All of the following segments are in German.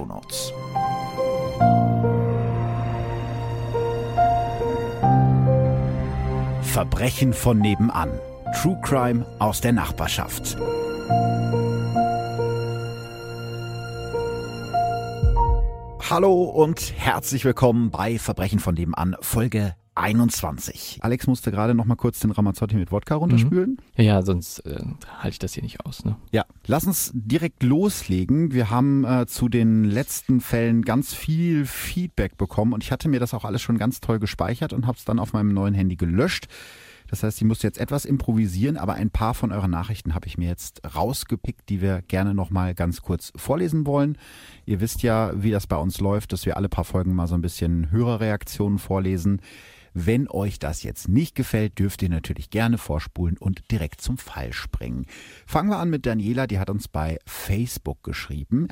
Shownotes. Verbrechen von nebenan. True Crime aus der Nachbarschaft. Hallo und herzlich willkommen bei Verbrechen von nebenan, Folge 21. Alex musste gerade noch mal kurz den Ramazzotti mit Wodka runterspülen. Mhm. Ja, sonst äh, halte ich das hier nicht aus. Ne? Ja, lass uns direkt loslegen. Wir haben äh, zu den letzten Fällen ganz viel Feedback bekommen und ich hatte mir das auch alles schon ganz toll gespeichert und habe es dann auf meinem neuen Handy gelöscht. Das heißt, ich musste jetzt etwas improvisieren, aber ein paar von euren Nachrichten habe ich mir jetzt rausgepickt, die wir gerne noch mal ganz kurz vorlesen wollen. Ihr wisst ja, wie das bei uns läuft, dass wir alle paar Folgen mal so ein bisschen Hörerreaktionen vorlesen. Wenn euch das jetzt nicht gefällt, dürft ihr natürlich gerne vorspulen und direkt zum Fall springen. Fangen wir an mit Daniela, die hat uns bei Facebook geschrieben.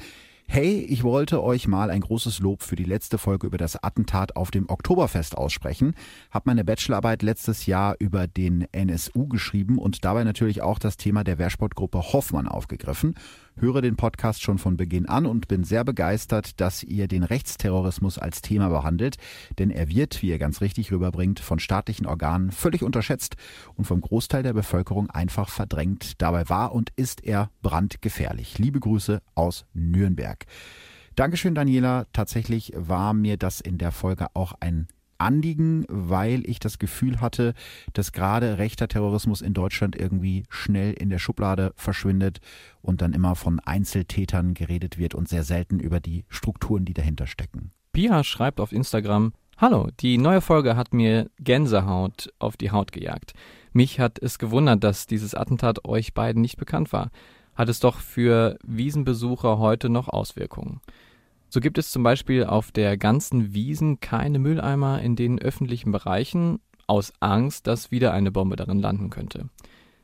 Hey, ich wollte euch mal ein großes Lob für die letzte Folge über das Attentat auf dem Oktoberfest aussprechen. Hab meine Bachelorarbeit letztes Jahr über den NSU geschrieben und dabei natürlich auch das Thema der Wehrsportgruppe Hoffmann aufgegriffen höre den Podcast schon von Beginn an und bin sehr begeistert, dass ihr den Rechtsterrorismus als Thema behandelt, denn er wird, wie ihr ganz richtig rüberbringt, von staatlichen Organen völlig unterschätzt und vom Großteil der Bevölkerung einfach verdrängt. Dabei war und ist er brandgefährlich. Liebe Grüße aus Nürnberg. Dankeschön, Daniela. Tatsächlich war mir das in der Folge auch ein Anliegen, weil ich das Gefühl hatte, dass gerade rechter Terrorismus in Deutschland irgendwie schnell in der Schublade verschwindet und dann immer von Einzeltätern geredet wird und sehr selten über die Strukturen, die dahinter stecken. Pia schreibt auf Instagram, Hallo, die neue Folge hat mir Gänsehaut auf die Haut gejagt. Mich hat es gewundert, dass dieses Attentat euch beiden nicht bekannt war. Hat es doch für Wiesenbesucher heute noch Auswirkungen? So gibt es zum Beispiel auf der ganzen Wiesen keine Mülleimer in den öffentlichen Bereichen, aus Angst, dass wieder eine Bombe darin landen könnte.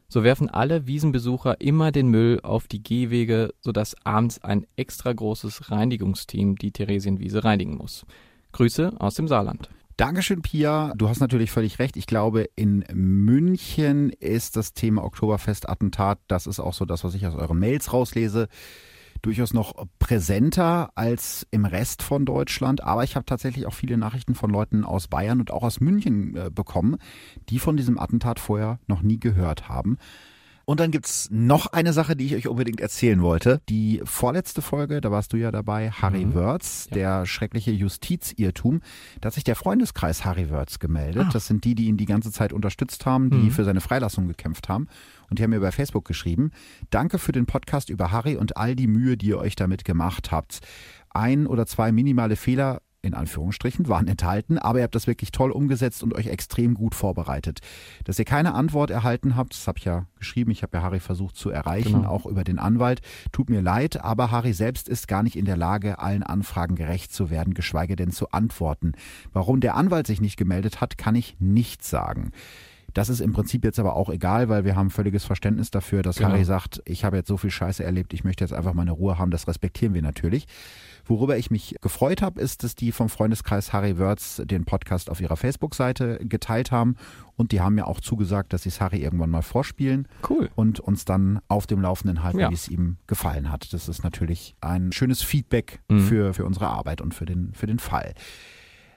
So werfen alle Wiesenbesucher immer den Müll auf die Gehwege, sodass abends ein extra großes Reinigungsteam die Theresienwiese reinigen muss. Grüße aus dem Saarland. Dankeschön, Pia. Du hast natürlich völlig recht. Ich glaube, in München ist das Thema Oktoberfest-Attentat, das ist auch so das, was ich aus euren Mails rauslese, durchaus noch präsenter als im Rest von Deutschland. Aber ich habe tatsächlich auch viele Nachrichten von Leuten aus Bayern und auch aus München äh, bekommen, die von diesem Attentat vorher noch nie gehört haben. Und dann gibt's noch eine Sache, die ich euch unbedingt erzählen wollte. Die vorletzte Folge, da warst du ja dabei, Harry mhm. Wörz, ja. der schreckliche Justizirrtum. Da hat sich der Freundeskreis Harry Wörz gemeldet. Ah. Das sind die, die ihn die ganze Zeit unterstützt haben, die mhm. für seine Freilassung gekämpft haben. Und die haben mir bei Facebook geschrieben, danke für den Podcast über Harry und all die Mühe, die ihr euch damit gemacht habt. Ein oder zwei minimale Fehler in Anführungsstrichen, waren enthalten, aber ihr habt das wirklich toll umgesetzt und euch extrem gut vorbereitet. Dass ihr keine Antwort erhalten habt, das habe ich ja geschrieben, ich habe ja Harry versucht zu erreichen, genau. auch über den Anwalt. Tut mir leid, aber Harry selbst ist gar nicht in der Lage, allen Anfragen gerecht zu werden, geschweige denn zu antworten. Warum der Anwalt sich nicht gemeldet hat, kann ich nicht sagen. Das ist im Prinzip jetzt aber auch egal, weil wir haben völliges Verständnis dafür, dass genau. Harry sagt, ich habe jetzt so viel Scheiße erlebt, ich möchte jetzt einfach meine Ruhe haben. Das respektieren wir natürlich. Worüber ich mich gefreut habe, ist, dass die vom Freundeskreis Harry Wörz den Podcast auf ihrer Facebook-Seite geteilt haben und die haben mir auch zugesagt, dass sie es Harry irgendwann mal vorspielen. Cool. Und uns dann auf dem Laufenden halten, ja. wie es ihm gefallen hat. Das ist natürlich ein schönes Feedback mhm. für, für unsere Arbeit und für den, für den Fall.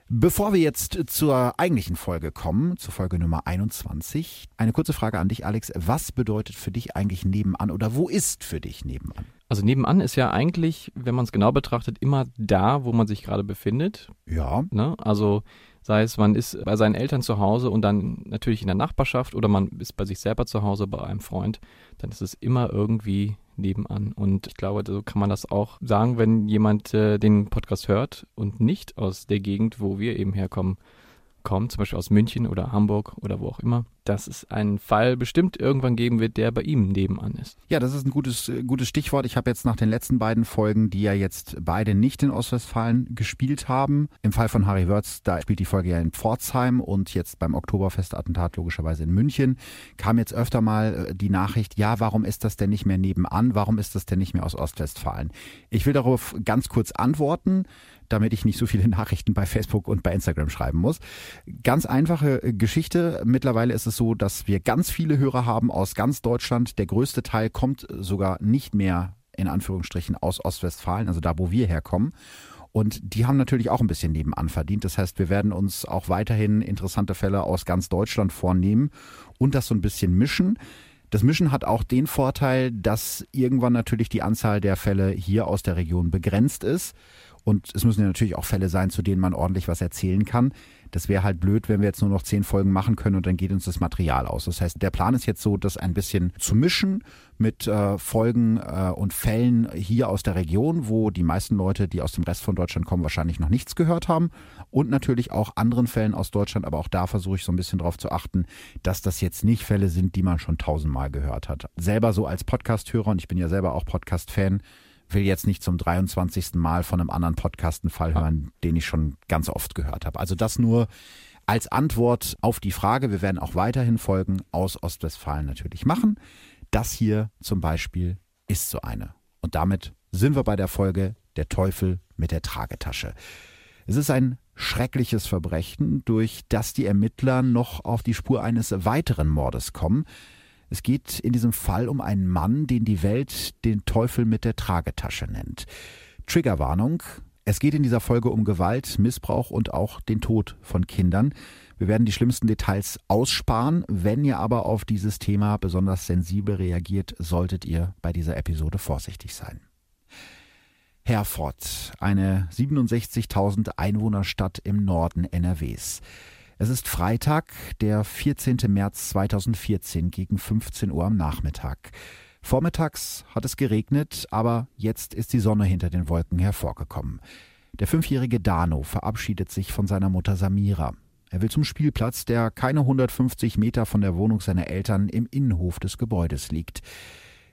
Bevor wir jetzt zur eigentlichen Folge kommen, zur Folge Nummer 21, eine kurze Frage an dich, Alex. Was bedeutet für dich eigentlich nebenan oder wo ist für dich nebenan? Also nebenan ist ja eigentlich, wenn man es genau betrachtet, immer da, wo man sich gerade befindet. Ja. Ne? Also sei es, man ist bei seinen Eltern zu Hause und dann natürlich in der Nachbarschaft oder man ist bei sich selber zu Hause bei einem Freund, dann ist es immer irgendwie nebenan. Und ich glaube, so kann man das auch sagen, wenn jemand äh, den Podcast hört und nicht aus der Gegend, wo wir eben herkommen, kommt, zum Beispiel aus München oder Hamburg oder wo auch immer, dass es einen Fall bestimmt irgendwann geben wird, der bei ihm nebenan ist. Ja, das ist ein gutes, äh, gutes Stichwort. Ich habe jetzt nach den letzten beiden Folgen, die ja jetzt beide nicht in Ostwestfalen gespielt haben, im Fall von Harry Wörz, da spielt die Folge ja in Pforzheim und jetzt beim Oktoberfestattentat logischerweise in München, kam jetzt öfter mal äh, die Nachricht, ja, warum ist das denn nicht mehr nebenan? Warum ist das denn nicht mehr aus Ostwestfalen? Ich will darauf ganz kurz antworten damit ich nicht so viele Nachrichten bei Facebook und bei Instagram schreiben muss. Ganz einfache äh, Geschichte. Mittlerweile ist es so, dass wir ganz viele Hörer haben aus ganz Deutschland. Der größte Teil kommt sogar nicht mehr in Anführungsstrichen aus Ostwestfalen, also da, wo wir herkommen. Und die haben natürlich auch ein bisschen nebenan verdient. Das heißt, wir werden uns auch weiterhin interessante Fälle aus ganz Deutschland vornehmen und das so ein bisschen mischen. Das Mischen hat auch den Vorteil, dass irgendwann natürlich die Anzahl der Fälle hier aus der Region begrenzt ist. Und es müssen ja natürlich auch Fälle sein, zu denen man ordentlich was erzählen kann. Das wäre halt blöd, wenn wir jetzt nur noch zehn Folgen machen können und dann geht uns das Material aus. Das heißt, der Plan ist jetzt so, das ein bisschen zu mischen mit äh, Folgen äh, und Fällen hier aus der Region, wo die meisten Leute, die aus dem Rest von Deutschland kommen, wahrscheinlich noch nichts gehört haben. Und natürlich auch anderen Fällen aus Deutschland, aber auch da versuche ich so ein bisschen darauf zu achten, dass das jetzt nicht Fälle sind, die man schon tausendmal gehört hat. Selber so als Podcast-Hörer, und ich bin ja selber auch Podcast-Fan, will jetzt nicht zum 23. Mal von einem anderen Podcast einen Fall hören, den ich schon ganz oft gehört habe. Also das nur als Antwort auf die Frage. Wir werden auch weiterhin Folgen aus Ostwestfalen natürlich machen. Das hier zum Beispiel ist so eine. Und damit sind wir bei der Folge Der Teufel mit der Tragetasche. Es ist ein schreckliches Verbrechen, durch das die Ermittler noch auf die Spur eines weiteren Mordes kommen. Es geht in diesem Fall um einen Mann, den die Welt den Teufel mit der Tragetasche nennt. Triggerwarnung. Es geht in dieser Folge um Gewalt, Missbrauch und auch den Tod von Kindern. Wir werden die schlimmsten Details aussparen. Wenn ihr aber auf dieses Thema besonders sensibel reagiert, solltet ihr bei dieser Episode vorsichtig sein. Herford, eine 67.000 Einwohnerstadt im Norden NRWs. Es ist Freitag, der 14. März 2014 gegen 15 Uhr am Nachmittag. Vormittags hat es geregnet, aber jetzt ist die Sonne hinter den Wolken hervorgekommen. Der fünfjährige Dano verabschiedet sich von seiner Mutter Samira. Er will zum Spielplatz, der keine 150 Meter von der Wohnung seiner Eltern im Innenhof des Gebäudes liegt.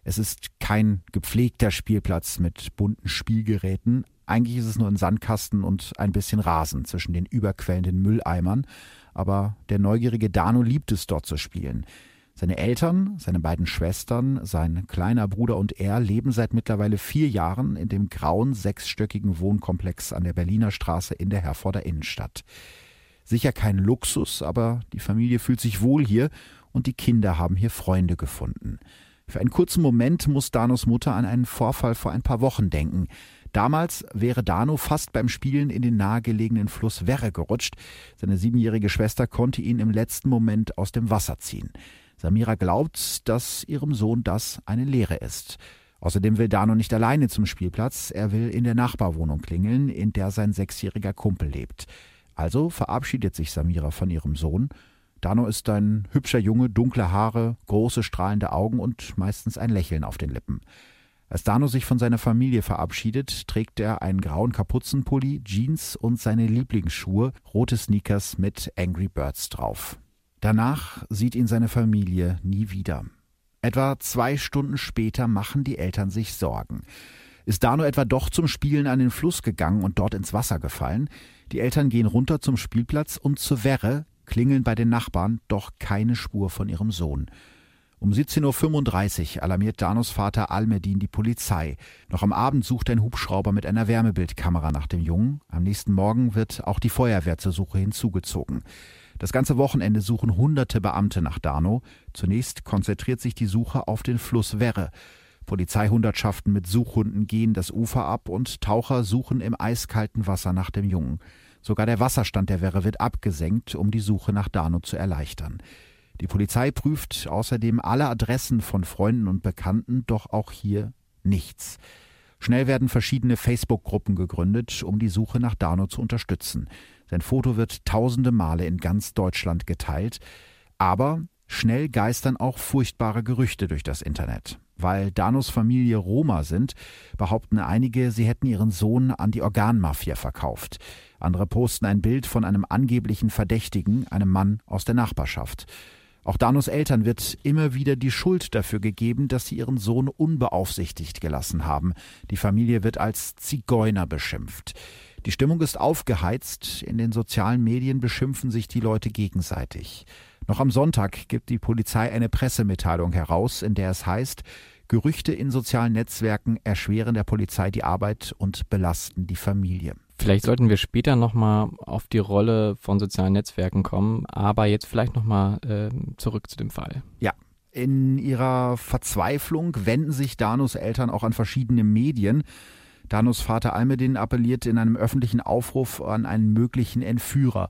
Es ist kein gepflegter Spielplatz mit bunten Spielgeräten, eigentlich ist es nur ein Sandkasten und ein bisschen Rasen zwischen den überquellenden Mülleimern, aber der neugierige Dano liebt es dort zu spielen. Seine Eltern, seine beiden Schwestern, sein kleiner Bruder und er leben seit mittlerweile vier Jahren in dem grauen sechsstöckigen Wohnkomplex an der Berliner Straße in der Herforder Innenstadt. Sicher kein Luxus, aber die Familie fühlt sich wohl hier und die Kinder haben hier Freunde gefunden. Für einen kurzen Moment muss Danos Mutter an einen Vorfall vor ein paar Wochen denken. Damals wäre Dano fast beim Spielen in den nahegelegenen Fluss Werre gerutscht. Seine siebenjährige Schwester konnte ihn im letzten Moment aus dem Wasser ziehen. Samira glaubt, dass ihrem Sohn das eine Lehre ist. Außerdem will Dano nicht alleine zum Spielplatz, er will in der Nachbarwohnung klingeln, in der sein sechsjähriger Kumpel lebt. Also verabschiedet sich Samira von ihrem Sohn. Dano ist ein hübscher Junge, dunkle Haare, große strahlende Augen und meistens ein Lächeln auf den Lippen. Als Dano sich von seiner Familie verabschiedet, trägt er einen grauen Kapuzenpulli, Jeans und seine Lieblingsschuhe, rote Sneakers mit Angry Birds drauf. Danach sieht ihn seine Familie nie wieder. Etwa zwei Stunden später machen die Eltern sich Sorgen. Ist Dano etwa doch zum Spielen an den Fluss gegangen und dort ins Wasser gefallen? Die Eltern gehen runter zum Spielplatz und zur Werre, klingeln bei den Nachbarn, doch keine Spur von ihrem Sohn. Um 17.35 Uhr alarmiert Danos Vater Almedin die Polizei. Noch am Abend sucht ein Hubschrauber mit einer Wärmebildkamera nach dem Jungen. Am nächsten Morgen wird auch die Feuerwehr zur Suche hinzugezogen. Das ganze Wochenende suchen hunderte Beamte nach Dano. Zunächst konzentriert sich die Suche auf den Fluss Werre. Polizeihundertschaften mit Suchhunden gehen das Ufer ab und Taucher suchen im eiskalten Wasser nach dem Jungen. Sogar der Wasserstand der Werre wird abgesenkt, um die Suche nach Dano zu erleichtern. Die Polizei prüft außerdem alle Adressen von Freunden und Bekannten, doch auch hier nichts. Schnell werden verschiedene Facebook-Gruppen gegründet, um die Suche nach Dano zu unterstützen. Sein Foto wird tausende Male in ganz Deutschland geteilt. Aber schnell geistern auch furchtbare Gerüchte durch das Internet. Weil Danos Familie Roma sind, behaupten einige, sie hätten ihren Sohn an die Organmafia verkauft. Andere posten ein Bild von einem angeblichen Verdächtigen, einem Mann aus der Nachbarschaft. Auch Danos Eltern wird immer wieder die Schuld dafür gegeben, dass sie ihren Sohn unbeaufsichtigt gelassen haben. Die Familie wird als Zigeuner beschimpft. Die Stimmung ist aufgeheizt, in den sozialen Medien beschimpfen sich die Leute gegenseitig. Noch am Sonntag gibt die Polizei eine Pressemitteilung heraus, in der es heißt, Gerüchte in sozialen Netzwerken erschweren der Polizei die Arbeit und belasten die Familie. Vielleicht sollten wir später nochmal auf die Rolle von sozialen Netzwerken kommen, aber jetzt vielleicht nochmal äh, zurück zu dem Fall. Ja. In ihrer Verzweiflung wenden sich Danos Eltern auch an verschiedene Medien. Danos Vater Almedin appelliert in einem öffentlichen Aufruf an einen möglichen Entführer.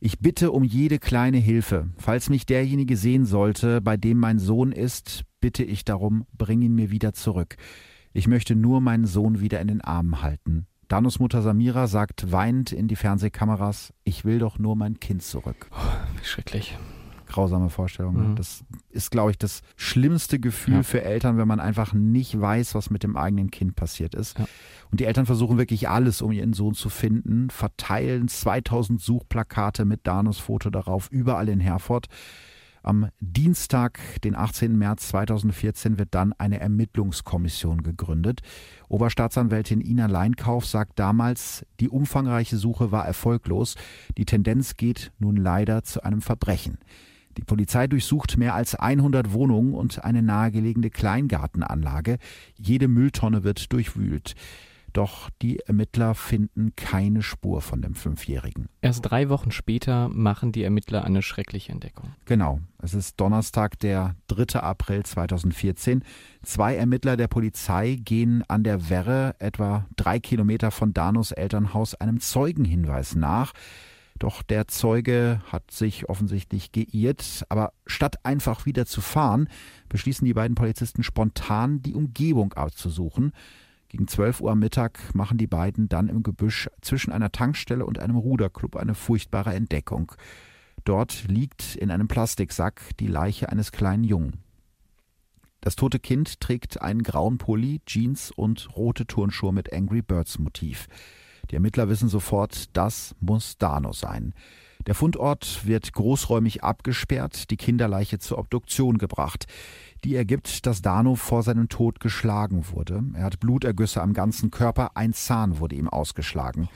Ich bitte um jede kleine Hilfe. Falls mich derjenige sehen sollte, bei dem mein Sohn ist, bitte ich darum, bring ihn mir wieder zurück. Ich möchte nur meinen Sohn wieder in den Armen halten. Danos Mutter Samira sagt weinend in die Fernsehkameras, ich will doch nur mein Kind zurück. Oh, wie schrecklich. Grausame Vorstellung. Ne? Mhm. Das ist, glaube ich, das schlimmste Gefühl ja. für Eltern, wenn man einfach nicht weiß, was mit dem eigenen Kind passiert ist. Ja. Und die Eltern versuchen wirklich alles, um ihren Sohn zu finden, verteilen 2000 Suchplakate mit Danos Foto darauf, überall in Herford. Am Dienstag, den 18. März 2014, wird dann eine Ermittlungskommission gegründet. Oberstaatsanwältin Ina Leinkauf sagt damals, die umfangreiche Suche war erfolglos. Die Tendenz geht nun leider zu einem Verbrechen. Die Polizei durchsucht mehr als 100 Wohnungen und eine nahegelegene Kleingartenanlage. Jede Mülltonne wird durchwühlt. Doch die Ermittler finden keine Spur von dem Fünfjährigen. Erst drei Wochen später machen die Ermittler eine schreckliche Entdeckung. Genau. Es ist Donnerstag, der 3. April 2014. Zwei Ermittler der Polizei gehen an der Werre, etwa drei Kilometer von Danos Elternhaus, einem Zeugenhinweis nach. Doch der Zeuge hat sich offensichtlich geirrt, aber statt einfach wieder zu fahren, beschließen die beiden Polizisten spontan, die Umgebung auszusuchen. Gegen 12 Uhr am Mittag machen die beiden dann im Gebüsch zwischen einer Tankstelle und einem Ruderclub eine furchtbare Entdeckung. Dort liegt in einem Plastiksack die Leiche eines kleinen Jungen. Das tote Kind trägt einen grauen Pulli, Jeans und rote Turnschuhe mit Angry Birds Motiv. Die Ermittler wissen sofort, das muss Dano sein. Der Fundort wird großräumig abgesperrt, die Kinderleiche zur Obduktion gebracht. Die ergibt, dass Dano vor seinem Tod geschlagen wurde. Er hat Blutergüsse am ganzen Körper, ein Zahn wurde ihm ausgeschlagen.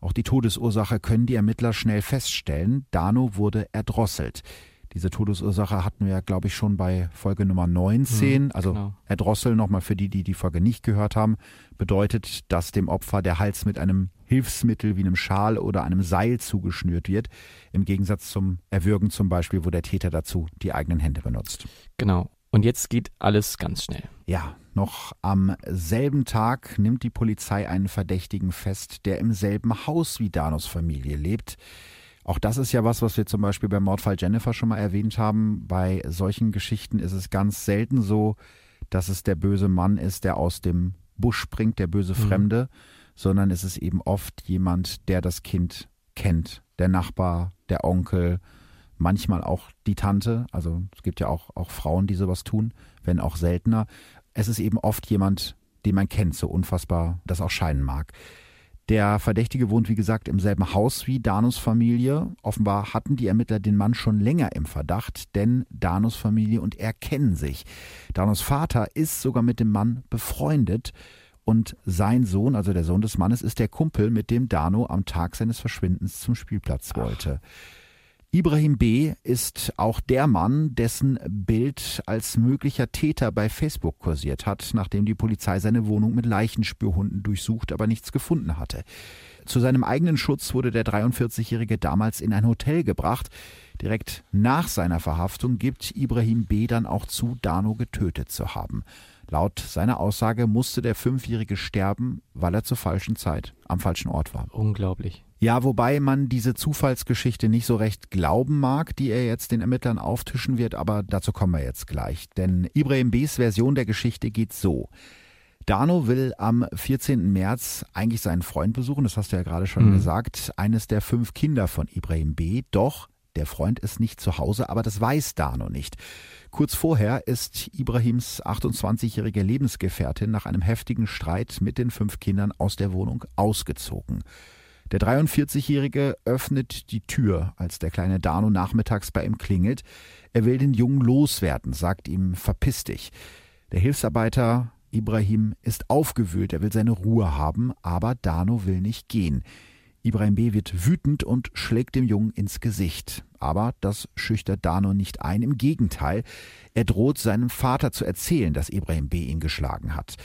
Auch die Todesursache können die Ermittler schnell feststellen. Dano wurde erdrosselt. Diese Todesursache hatten wir, glaube ich, schon bei Folge Nummer 19. Hm, also genau. Erdrosseln, nochmal für die, die die Folge nicht gehört haben, bedeutet, dass dem Opfer der Hals mit einem Hilfsmittel wie einem Schal oder einem Seil zugeschnürt wird. Im Gegensatz zum Erwürgen zum Beispiel, wo der Täter dazu die eigenen Hände benutzt. Genau. Und jetzt geht alles ganz schnell. Ja, noch am selben Tag nimmt die Polizei einen Verdächtigen fest, der im selben Haus wie Danos Familie lebt. Auch das ist ja was, was wir zum Beispiel beim Mordfall Jennifer schon mal erwähnt haben. Bei solchen Geschichten ist es ganz selten so, dass es der böse Mann ist, der aus dem Busch springt, der böse mhm. Fremde, mhm. sondern es ist eben oft jemand, der das Kind kennt. Der Nachbar, der Onkel, manchmal auch die Tante. Also es gibt ja auch, auch Frauen, die sowas tun, wenn auch seltener. Es ist eben oft jemand, den man kennt, so unfassbar das auch scheinen mag. Der Verdächtige wohnt, wie gesagt, im selben Haus wie Danus Familie. Offenbar hatten die Ermittler den Mann schon länger im Verdacht, denn Danus Familie und er kennen sich. Danus Vater ist sogar mit dem Mann befreundet und sein Sohn, also der Sohn des Mannes, ist der Kumpel, mit dem Dano am Tag seines Verschwindens zum Spielplatz wollte. Ach. Ibrahim B. ist auch der Mann, dessen Bild als möglicher Täter bei Facebook kursiert hat, nachdem die Polizei seine Wohnung mit Leichenspürhunden durchsucht, aber nichts gefunden hatte. Zu seinem eigenen Schutz wurde der 43-Jährige damals in ein Hotel gebracht. Direkt nach seiner Verhaftung gibt Ibrahim B. dann auch zu, Dano getötet zu haben. Laut seiner Aussage musste der Fünfjährige sterben, weil er zur falschen Zeit am falschen Ort war. Unglaublich. Ja, wobei man diese Zufallsgeschichte nicht so recht glauben mag, die er jetzt den Ermittlern auftischen wird, aber dazu kommen wir jetzt gleich. Denn Ibrahim B.'s Version der Geschichte geht so. Dano will am 14. März eigentlich seinen Freund besuchen, das hast du ja gerade schon mhm. gesagt, eines der fünf Kinder von Ibrahim B. Doch der Freund ist nicht zu Hause, aber das weiß Dano nicht. Kurz vorher ist Ibrahims 28-jährige Lebensgefährtin nach einem heftigen Streit mit den fünf Kindern aus der Wohnung ausgezogen. Der 43-Jährige öffnet die Tür, als der kleine Dano nachmittags bei ihm klingelt. Er will den Jungen loswerden, sagt ihm, verpiss dich. Der Hilfsarbeiter Ibrahim ist aufgewühlt, er will seine Ruhe haben, aber Dano will nicht gehen. Ibrahim B. wird wütend und schlägt dem Jungen ins Gesicht. Aber das schüchtert Dano nicht ein, im Gegenteil, er droht seinem Vater zu erzählen, dass Ibrahim B. ihn geschlagen hat.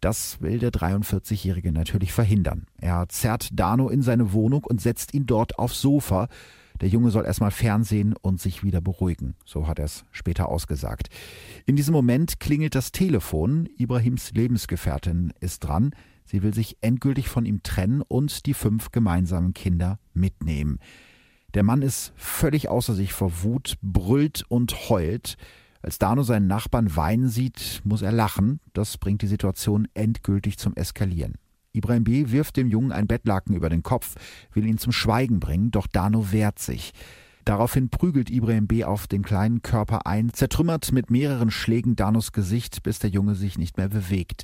Das will der 43-Jährige natürlich verhindern. Er zerrt Dano in seine Wohnung und setzt ihn dort aufs Sofa. Der Junge soll erstmal fernsehen und sich wieder beruhigen. So hat er es später ausgesagt. In diesem Moment klingelt das Telefon. Ibrahims Lebensgefährtin ist dran. Sie will sich endgültig von ihm trennen und die fünf gemeinsamen Kinder mitnehmen. Der Mann ist völlig außer sich vor Wut, brüllt und heult. Als Dano seinen Nachbarn weinen sieht, muss er lachen. Das bringt die Situation endgültig zum Eskalieren. Ibrahim B. wirft dem Jungen ein Bettlaken über den Kopf, will ihn zum Schweigen bringen, doch Dano wehrt sich. Daraufhin prügelt Ibrahim B. auf den kleinen Körper ein, zertrümmert mit mehreren Schlägen Danos Gesicht, bis der Junge sich nicht mehr bewegt.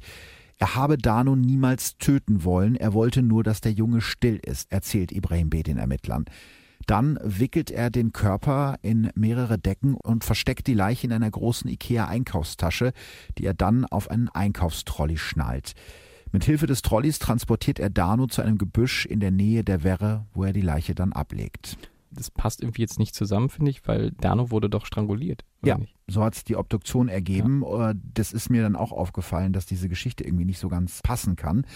Er habe Dano niemals töten wollen, er wollte nur, dass der Junge still ist, erzählt Ibrahim B. den Ermittlern. Dann wickelt er den Körper in mehrere Decken und versteckt die Leiche in einer großen IKEA-Einkaufstasche, die er dann auf einen Einkaufstrolley schnallt. Mit Hilfe des Trolleys transportiert er Dano zu einem Gebüsch in der Nähe der Werre, wo er die Leiche dann ablegt. Das passt irgendwie jetzt nicht zusammen, finde ich, weil Dano wurde doch stranguliert. Ja, nicht? so hat es die Obduktion ergeben. Ja. Äh, das ist mir dann auch aufgefallen, dass diese Geschichte irgendwie nicht so ganz passen kann.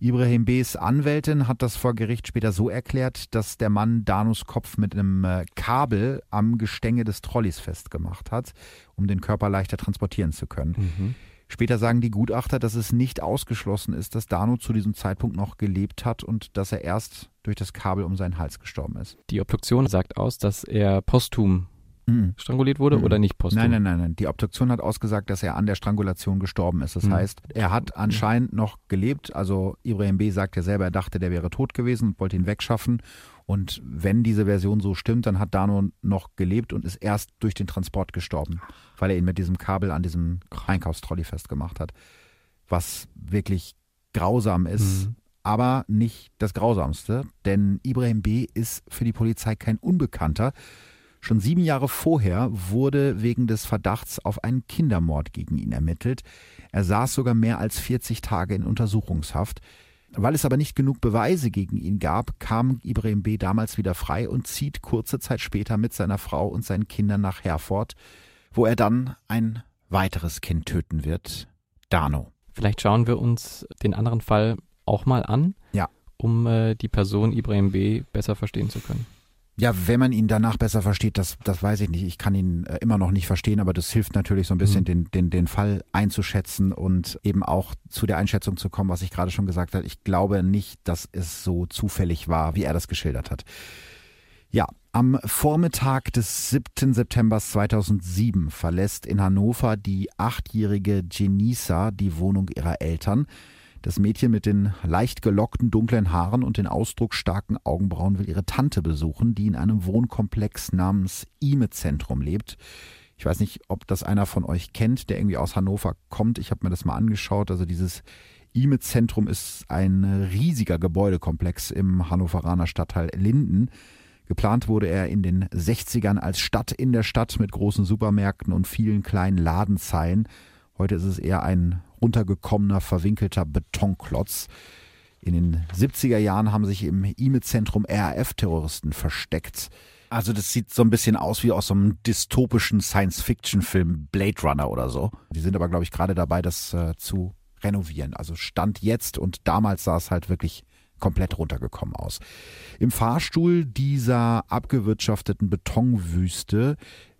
Ibrahim B.'s Anwältin hat das vor Gericht später so erklärt, dass der Mann Danus Kopf mit einem äh, Kabel am Gestänge des Trolleys festgemacht hat, um den Körper leichter transportieren zu können. Mhm. Später sagen die Gutachter, dass es nicht ausgeschlossen ist, dass Dano zu diesem Zeitpunkt noch gelebt hat und dass er erst durch das Kabel um seinen Hals gestorben ist. Die Obduktion sagt aus, dass er posthum mhm. stranguliert wurde mhm. oder nicht posthum? Nein, nein, nein, nein. Die Obduktion hat ausgesagt, dass er an der Strangulation gestorben ist. Das mhm. heißt, er hat anscheinend noch gelebt. Also Ibrahim B. sagt ja selber, er dachte, der wäre tot gewesen und wollte ihn wegschaffen. Und wenn diese Version so stimmt, dann hat Dano noch gelebt und ist erst durch den Transport gestorben, weil er ihn mit diesem Kabel an diesem Einkaufstrolley festgemacht hat. Was wirklich grausam ist, mhm. aber nicht das Grausamste, denn Ibrahim B. ist für die Polizei kein Unbekannter. Schon sieben Jahre vorher wurde wegen des Verdachts auf einen Kindermord gegen ihn ermittelt. Er saß sogar mehr als 40 Tage in Untersuchungshaft. Weil es aber nicht genug Beweise gegen ihn gab, kam Ibrahim B. damals wieder frei und zieht kurze Zeit später mit seiner Frau und seinen Kindern nach Herford, wo er dann ein weiteres Kind töten wird, Dano. Vielleicht schauen wir uns den anderen Fall auch mal an, ja. um äh, die Person Ibrahim B. besser verstehen zu können. Ja, wenn man ihn danach besser versteht, das, das weiß ich nicht. Ich kann ihn äh, immer noch nicht verstehen, aber das hilft natürlich so ein bisschen, mhm. den, den, den Fall einzuschätzen und eben auch zu der Einschätzung zu kommen, was ich gerade schon gesagt habe. Ich glaube nicht, dass es so zufällig war, wie er das geschildert hat. Ja, am Vormittag des 7. September 2007 verlässt in Hannover die achtjährige Genisa die Wohnung ihrer Eltern. Das Mädchen mit den leicht gelockten dunklen Haaren und den ausdrucksstarken Augenbrauen will ihre Tante besuchen, die in einem Wohnkomplex namens Ime-Zentrum lebt. Ich weiß nicht, ob das einer von euch kennt, der irgendwie aus Hannover kommt. Ich habe mir das mal angeschaut. Also dieses Ime-Zentrum ist ein riesiger Gebäudekomplex im Hannoveraner Stadtteil Linden. Geplant wurde er in den 60ern als Stadt in der Stadt mit großen Supermärkten und vielen kleinen Ladenzeilen. Heute ist es eher ein runtergekommener, verwinkelter Betonklotz. In den 70er Jahren haben sich im IME-Zentrum RAF-Terroristen versteckt. Also das sieht so ein bisschen aus wie aus so einem dystopischen Science-Fiction-Film Blade Runner oder so. Die sind aber, glaube ich, gerade dabei, das äh, zu renovieren. Also Stand jetzt und damals sah es halt wirklich komplett runtergekommen aus. Im Fahrstuhl dieser abgewirtschafteten Betonwüste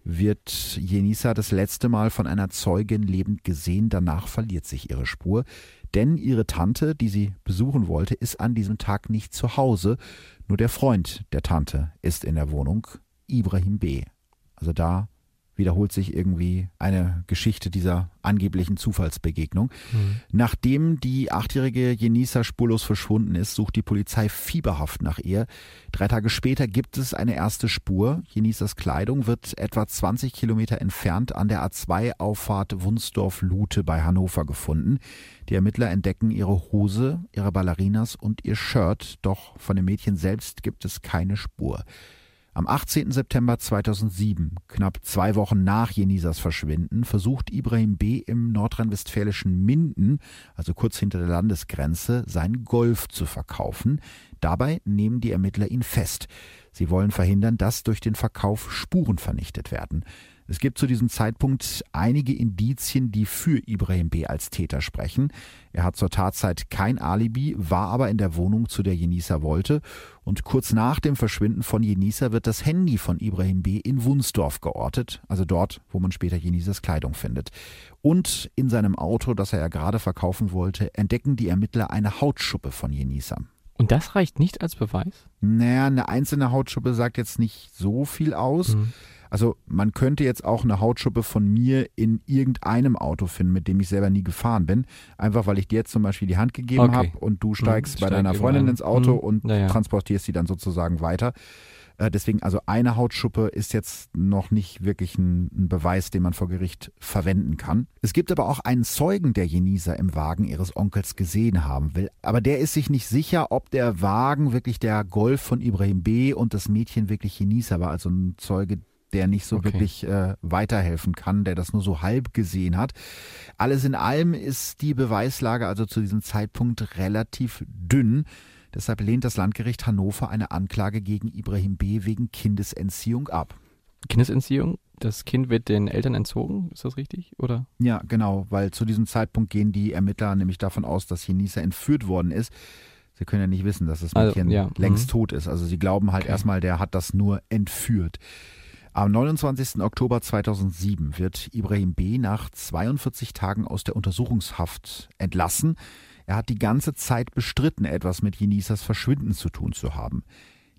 wird Jenisa das letzte Mal von einer Zeugin lebend gesehen. Danach verliert sich ihre Spur. Denn ihre Tante, die sie besuchen wollte, ist an diesem Tag nicht zu Hause. Nur der Freund der Tante ist in der Wohnung, Ibrahim B. Also da wiederholt sich irgendwie eine Geschichte dieser angeblichen Zufallsbegegnung. Mhm. Nachdem die achtjährige Jenisa spurlos verschwunden ist, sucht die Polizei fieberhaft nach ihr. Drei Tage später gibt es eine erste Spur. Jenisas Kleidung wird etwa 20 Kilometer entfernt an der A2-Auffahrt Wunsdorf-Lute bei Hannover gefunden. Die Ermittler entdecken ihre Hose, ihre Ballerinas und ihr Shirt, doch von dem Mädchen selbst gibt es keine Spur. Am 18. September 2007, knapp zwei Wochen nach Jenisas Verschwinden, versucht Ibrahim B. im nordrhein-westfälischen Minden, also kurz hinter der Landesgrenze, seinen Golf zu verkaufen. Dabei nehmen die Ermittler ihn fest. Sie wollen verhindern, dass durch den Verkauf Spuren vernichtet werden. Es gibt zu diesem Zeitpunkt einige Indizien, die für Ibrahim B. als Täter sprechen. Er hat zur Tatzeit kein Alibi, war aber in der Wohnung, zu der Jenisa wollte. Und kurz nach dem Verschwinden von Jenisa wird das Handy von Ibrahim B. in Wunsdorf geortet, also dort, wo man später Jenisas Kleidung findet. Und in seinem Auto, das er ja gerade verkaufen wollte, entdecken die Ermittler eine Hautschuppe von Jenisa. Und das reicht nicht als Beweis? Naja, eine einzelne Hautschuppe sagt jetzt nicht so viel aus. Mhm. Also man könnte jetzt auch eine Hautschuppe von mir in irgendeinem Auto finden, mit dem ich selber nie gefahren bin. Einfach weil ich dir jetzt zum Beispiel die Hand gegeben okay. habe und du steigst hm, bei deiner Freundin ins Auto hm, und ja. transportierst sie dann sozusagen weiter. Äh, deswegen, also eine Hautschuppe ist jetzt noch nicht wirklich ein, ein, Beweis, den man vor Gericht verwenden kann. Es gibt aber auch einen Zeugen, der Jenisa im Wagen ihres Onkels gesehen haben will. Aber der ist sich nicht sicher, ob der Wagen wirklich der Golf von Ibrahim B. und das Mädchen wirklich Jenisa war. Also ein Zeuge, der nicht so okay. wirklich äh, weiterhelfen kann, der das nur so halb gesehen hat. Alles in allem ist die Beweislage also zu diesem Zeitpunkt relativ dünn. Deshalb lehnt das Landgericht Hannover eine Anklage gegen Ibrahim B. wegen Kindesentziehung ab. Kindesentziehung? Das Kind wird den Eltern entzogen, ist das richtig? Oder? Ja, genau, weil zu diesem Zeitpunkt gehen die Ermittler nämlich davon aus, dass Jenisa entführt worden ist. Sie können ja nicht wissen, dass das Mädchen also, ja. längst mhm. tot ist. Also sie glauben halt okay. erstmal, der hat das nur entführt. Am 29. Oktober 2007 wird Ibrahim B. nach 42 Tagen aus der Untersuchungshaft entlassen. Er hat die ganze Zeit bestritten, etwas mit Jenisas Verschwinden zu tun zu haben.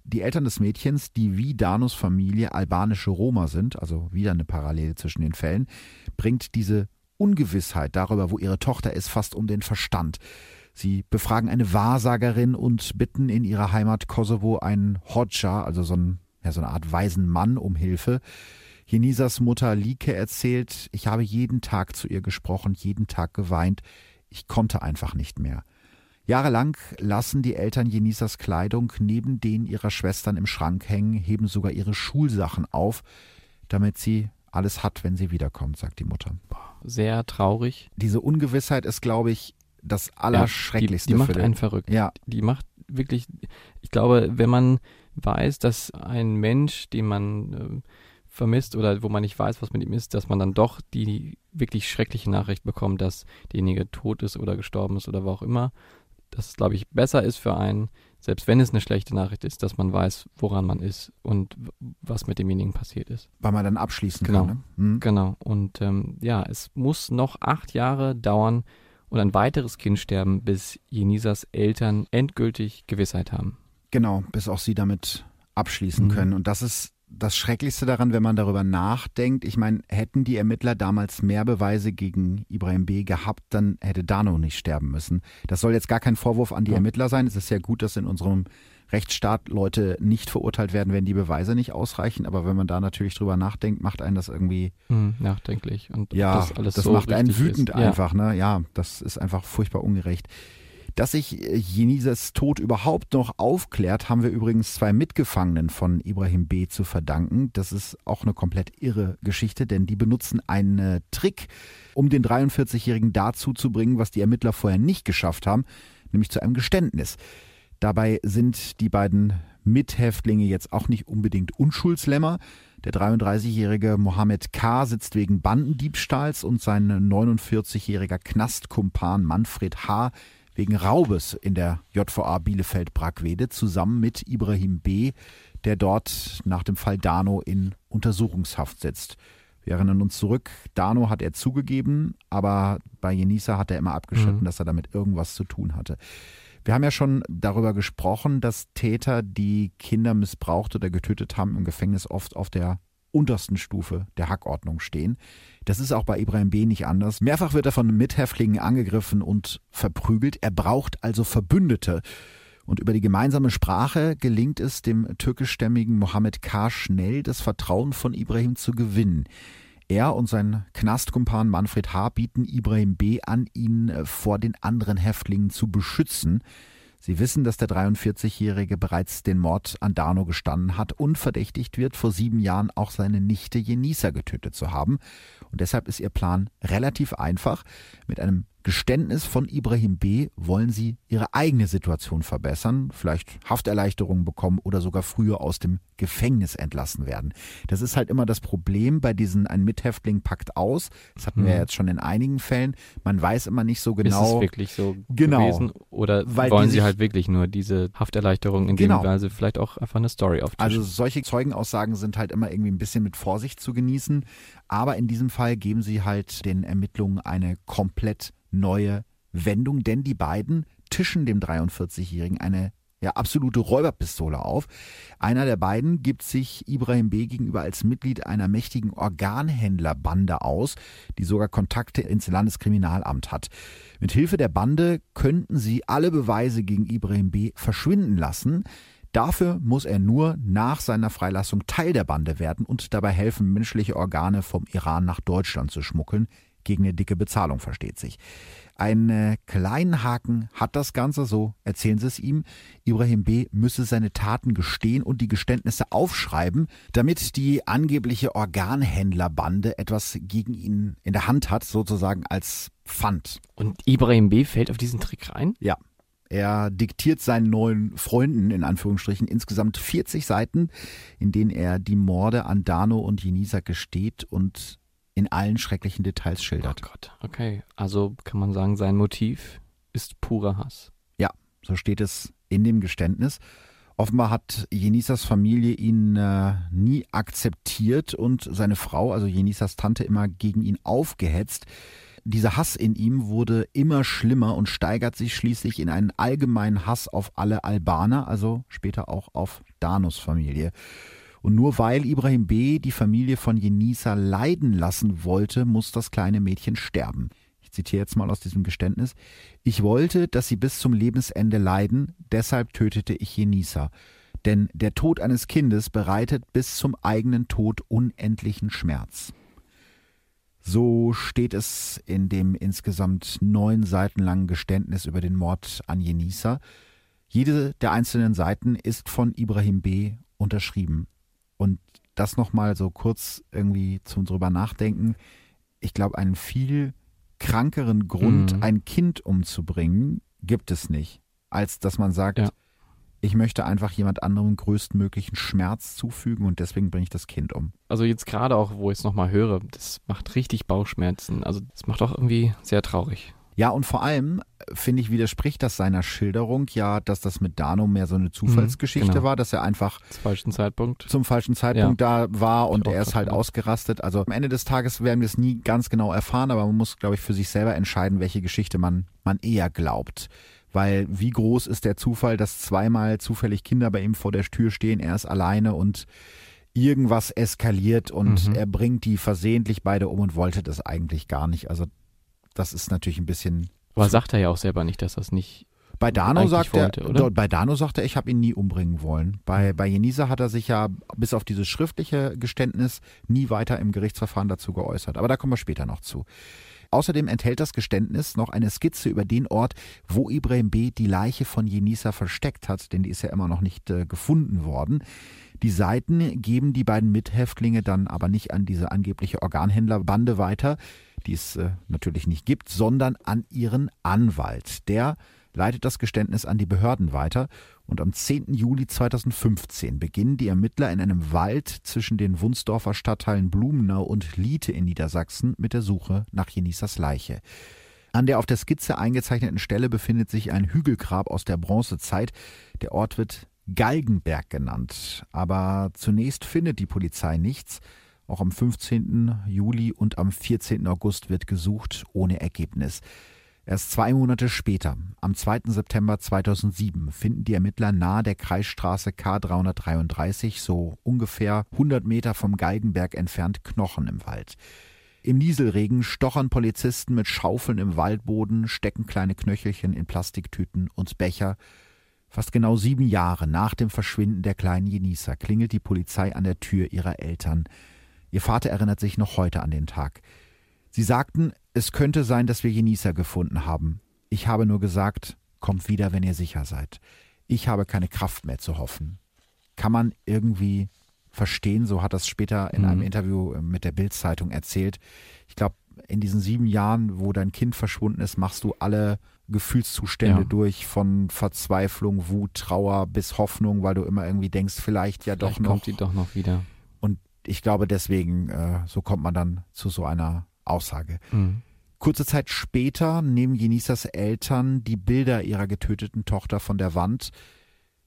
Die Eltern des Mädchens, die wie Danos Familie albanische Roma sind, also wieder eine Parallele zwischen den Fällen, bringt diese Ungewissheit darüber, wo ihre Tochter ist, fast um den Verstand. Sie befragen eine Wahrsagerin und bitten in ihrer Heimat Kosovo einen Hodja, also so einen ja, so eine Art weisen Mann um Hilfe. Jenisas Mutter Like erzählt, ich habe jeden Tag zu ihr gesprochen, jeden Tag geweint. Ich konnte einfach nicht mehr. Jahrelang lassen die Eltern Jenisas Kleidung neben denen ihrer Schwestern im Schrank hängen, heben sogar ihre Schulsachen auf, damit sie alles hat, wenn sie wiederkommt, sagt die Mutter. Sehr traurig. Diese Ungewissheit ist, glaube ich, das Allerschrecklichste. Ja, die, die macht einen verrückt. Ja. Die macht wirklich, ich glaube, wenn man weiß, dass ein Mensch, den man äh, vermisst oder wo man nicht weiß, was mit ihm ist, dass man dann doch die wirklich schreckliche Nachricht bekommt, dass derjenige tot ist oder gestorben ist oder wo auch immer. Dass es, glaube ich, besser ist für einen, selbst wenn es eine schlechte Nachricht ist, dass man weiß, woran man ist und was mit demjenigen passiert ist. Weil man dann abschließen genau. kann. Ne? Mhm. Genau. Und ähm, ja, es muss noch acht Jahre dauern und ein weiteres Kind sterben, bis Jenisas Eltern endgültig Gewissheit haben. Genau, bis auch sie damit abschließen mhm. können. Und das ist das Schrecklichste daran, wenn man darüber nachdenkt. Ich meine, hätten die Ermittler damals mehr Beweise gegen Ibrahim B. gehabt, dann hätte Dano nicht sterben müssen. Das soll jetzt gar kein Vorwurf an die ja. Ermittler sein. Es ist ja gut, dass in unserem Rechtsstaat Leute nicht verurteilt werden, wenn die Beweise nicht ausreichen. Aber wenn man da natürlich drüber nachdenkt, macht einen das irgendwie mhm, nachdenklich. Und ja, das, alles das so macht einen wütend ist. einfach. Ja. Ne? ja, das ist einfach furchtbar ungerecht. Dass sich äh, Jenisas Tod überhaupt noch aufklärt, haben wir übrigens zwei Mitgefangenen von Ibrahim B. zu verdanken. Das ist auch eine komplett irre Geschichte, denn die benutzen einen Trick, um den 43-Jährigen dazu zu bringen, was die Ermittler vorher nicht geschafft haben, nämlich zu einem Geständnis. Dabei sind die beiden Mithäftlinge jetzt auch nicht unbedingt Unschuldslämmer. Der 33-jährige Mohammed K. sitzt wegen Bandendiebstahls und sein 49-jähriger Knastkumpan Manfred H wegen Raubes in der JVA Bielefeld-Brackwede zusammen mit Ibrahim B., der dort nach dem Fall Dano in Untersuchungshaft sitzt. Wir erinnern uns zurück, Dano hat er zugegeben, aber bei Jenisa hat er immer abgeschnitten, mhm. dass er damit irgendwas zu tun hatte. Wir haben ja schon darüber gesprochen, dass Täter, die Kinder missbraucht oder getötet haben, im Gefängnis oft auf der untersten Stufe der Hackordnung stehen. Das ist auch bei Ibrahim B. nicht anders. Mehrfach wird er von Mithäftlingen angegriffen und verprügelt. Er braucht also Verbündete. Und über die gemeinsame Sprache gelingt es dem türkischstämmigen Mohammed K. schnell, das Vertrauen von Ibrahim zu gewinnen. Er und sein Knastkumpan Manfred H. bieten Ibrahim B. an, ihn äh, vor den anderen Häftlingen zu beschützen. Sie wissen, dass der 43-Jährige bereits den Mord an Dano gestanden hat und verdächtigt wird, vor sieben Jahren auch seine Nichte Jenisa getötet zu haben. Und deshalb ist ihr Plan relativ einfach. Mit einem Geständnis von Ibrahim B. wollen sie ihre eigene Situation verbessern, vielleicht Hafterleichterungen bekommen oder sogar früher aus dem Gefängnis entlassen werden. Das ist halt immer das Problem bei diesen, ein Mithäftling packt aus. Das hatten hm. wir jetzt schon in einigen Fällen. Man weiß immer nicht so genau. Ist es wirklich so genau, gewesen? Oder wollen sie halt wirklich nur diese Hafterleichterung, indem genau. sie vielleicht auch einfach eine Story auftischen? Also solche Zeugenaussagen sind halt immer irgendwie ein bisschen mit Vorsicht zu genießen. Aber in diesem Fall geben sie halt den Ermittlungen eine komplett neue Wendung, denn die beiden tischen dem 43-Jährigen eine ja, absolute Räuberpistole auf. Einer der beiden gibt sich Ibrahim B. gegenüber als Mitglied einer mächtigen Organhändlerbande aus, die sogar Kontakte ins Landeskriminalamt hat. Mit Hilfe der Bande könnten sie alle Beweise gegen Ibrahim B. verschwinden lassen. Dafür muss er nur nach seiner Freilassung Teil der Bande werden und dabei helfen, menschliche Organe vom Iran nach Deutschland zu schmuggeln gegen eine dicke Bezahlung, versteht sich. Einen kleinen Haken hat das Ganze, so erzählen sie es ihm. Ibrahim B. müsse seine Taten gestehen und die Geständnisse aufschreiben, damit die angebliche Organhändlerbande etwas gegen ihn in der Hand hat, sozusagen als Pfand. Und Ibrahim B. fällt auf diesen Trick rein? Ja. Er diktiert seinen neuen Freunden in Anführungsstrichen insgesamt 40 Seiten, in denen er die Morde an Dano und Jenisa gesteht und in allen schrecklichen Details schildert. Oh Gott, okay. Also kann man sagen, sein Motiv ist purer Hass. Ja, so steht es in dem Geständnis. Offenbar hat Jenisas Familie ihn äh, nie akzeptiert und seine Frau, also Jenisas Tante, immer gegen ihn aufgehetzt. Dieser Hass in ihm wurde immer schlimmer und steigert sich schließlich in einen allgemeinen Hass auf alle Albaner, also später auch auf Danos Familie. Und nur weil Ibrahim B. die Familie von Jenisa leiden lassen wollte, muss das kleine Mädchen sterben. Ich zitiere jetzt mal aus diesem Geständnis. Ich wollte, dass sie bis zum Lebensende leiden, deshalb tötete ich Jenisa. Denn der Tod eines Kindes bereitet bis zum eigenen Tod unendlichen Schmerz. So steht es in dem insgesamt neun Seiten langen Geständnis über den Mord an Jenisa. Jede der einzelnen Seiten ist von Ibrahim B. unterschrieben. Und das nochmal so kurz irgendwie zum drüber nachdenken. Ich glaube, einen viel krankeren Grund, mhm. ein Kind umzubringen, gibt es nicht, als dass man sagt, ja. ich möchte einfach jemand anderem größtmöglichen Schmerz zufügen und deswegen bringe ich das Kind um. Also jetzt gerade auch, wo ich es nochmal höre, das macht richtig Bauchschmerzen. Also das macht auch irgendwie sehr traurig. Ja, und vor allem, äh, finde ich, widerspricht das seiner Schilderung ja, dass das mit Dano mehr so eine Zufallsgeschichte genau. war, dass er einfach zum falschen Zeitpunkt, zum falschen Zeitpunkt ja. da war und er ist halt ausgerastet. Also am Ende des Tages werden wir es nie ganz genau erfahren, aber man muss, glaube ich, für sich selber entscheiden, welche Geschichte man, man eher glaubt. Weil wie groß ist der Zufall, dass zweimal zufällig Kinder bei ihm vor der Tür stehen, er ist alleine und irgendwas eskaliert und mhm. er bringt die versehentlich beide um und wollte das eigentlich gar nicht. Also das ist natürlich ein bisschen. Aber sagt er ja auch selber nicht, dass das nicht. Bei Dano sagt wollte, er, oder? bei Dano sagt er, ich habe ihn nie umbringen wollen. Bei, bei Jenisa hat er sich ja bis auf dieses schriftliche Geständnis nie weiter im Gerichtsverfahren dazu geäußert. Aber da kommen wir später noch zu. Außerdem enthält das Geständnis noch eine Skizze über den Ort, wo Ibrahim B. die Leiche von Jenisa versteckt hat, denn die ist ja immer noch nicht äh, gefunden worden. Die Seiten geben die beiden Mithäftlinge dann aber nicht an diese angebliche Organhändlerbande weiter, die es äh, natürlich nicht gibt, sondern an ihren Anwalt. Der leitet das Geständnis an die Behörden weiter und am 10. Juli 2015 beginnen die Ermittler in einem Wald zwischen den Wunsdorfer Stadtteilen Blumenau und Liete in Niedersachsen mit der Suche nach Jenisas Leiche. An der auf der Skizze eingezeichneten Stelle befindet sich ein Hügelgrab aus der Bronzezeit. Der Ort wird Galgenberg genannt. Aber zunächst findet die Polizei nichts. Auch am 15. Juli und am 14. August wird gesucht, ohne Ergebnis. Erst zwei Monate später, am 2. September 2007, finden die Ermittler nahe der Kreisstraße K333, so ungefähr 100 Meter vom Galgenberg entfernt, Knochen im Wald. Im Nieselregen stochern Polizisten mit Schaufeln im Waldboden, stecken kleine Knöchelchen in Plastiktüten und Becher. Fast genau sieben Jahre nach dem Verschwinden der kleinen Jenisa klingelt die Polizei an der Tür ihrer Eltern. Ihr Vater erinnert sich noch heute an den Tag. Sie sagten, es könnte sein, dass wir Jenisa gefunden haben. Ich habe nur gesagt, kommt wieder, wenn ihr sicher seid. Ich habe keine Kraft mehr zu hoffen. Kann man irgendwie verstehen, so hat das später in mhm. einem Interview mit der Bild-Zeitung erzählt. Ich glaube, in diesen sieben Jahren, wo dein Kind verschwunden ist, machst du alle Gefühlszustände ja. durch, von Verzweiflung, Wut, Trauer bis Hoffnung, weil du immer irgendwie denkst, vielleicht ja vielleicht doch noch. kommt die doch noch wieder. Und ich glaube deswegen, äh, so kommt man dann zu so einer Aussage. Mhm. Kurze Zeit später nehmen Jenisas Eltern die Bilder ihrer getöteten Tochter von der Wand.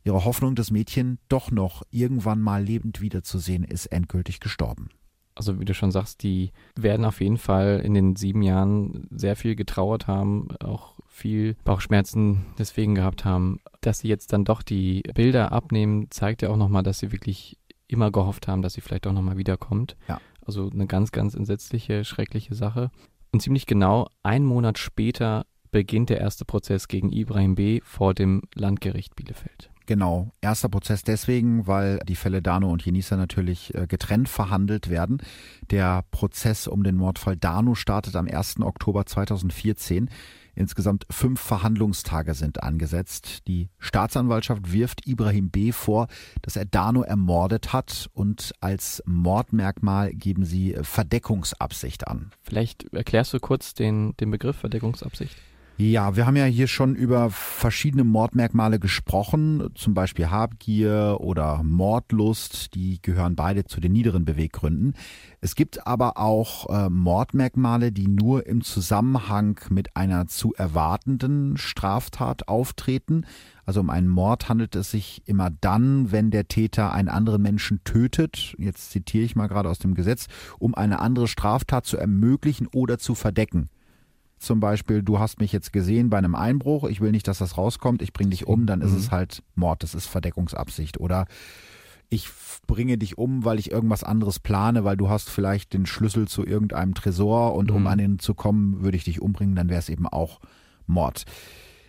Ihre Hoffnung, das Mädchen doch noch irgendwann mal lebend wiederzusehen, ist endgültig gestorben. Also wie du schon sagst, die werden auf jeden Fall in den sieben Jahren sehr viel getrauert haben, auch viel Bauchschmerzen deswegen gehabt haben. Dass sie jetzt dann doch die Bilder abnehmen, zeigt ja auch nochmal, dass sie wirklich immer gehofft haben, dass sie vielleicht auch nochmal wiederkommt. Ja. Also eine ganz, ganz entsetzliche, schreckliche Sache. Und ziemlich genau einen Monat später beginnt der erste Prozess gegen Ibrahim B. vor dem Landgericht Bielefeld. Genau, erster Prozess deswegen, weil die Fälle Dano und Jenisa natürlich äh, getrennt verhandelt werden. Der Prozess um den Mordfall Dano startet am 1. Oktober 2014. Insgesamt fünf Verhandlungstage sind angesetzt. Die Staatsanwaltschaft wirft Ibrahim B. vor, dass er Dano ermordet hat und als Mordmerkmal geben sie Verdeckungsabsicht an. Vielleicht erklärst du kurz den, den Begriff Verdeckungsabsicht? Ja, wir haben ja hier schon über verschiedene Mordmerkmale gesprochen, zum Beispiel Habgier oder Mordlust, die gehören beide zu den niederen Beweggründen. Es gibt aber auch äh, Mordmerkmale, die nur im Zusammenhang mit einer zu erwartenden Straftat auftreten. Also um einen Mord handelt es sich immer dann, wenn der Täter einen anderen Menschen tötet, jetzt zitiere ich mal gerade aus dem Gesetz, um eine andere Straftat zu ermöglichen oder zu verdecken. Zum Beispiel, du hast mich jetzt gesehen bei einem Einbruch, ich will nicht, dass das rauskommt, ich bringe dich um, dann ist mhm. es halt Mord, das ist Verdeckungsabsicht. Oder ich bringe dich um, weil ich irgendwas anderes plane, weil du hast vielleicht den Schlüssel zu irgendeinem Tresor und mhm. um an ihn zu kommen, würde ich dich umbringen, dann wäre es eben auch Mord.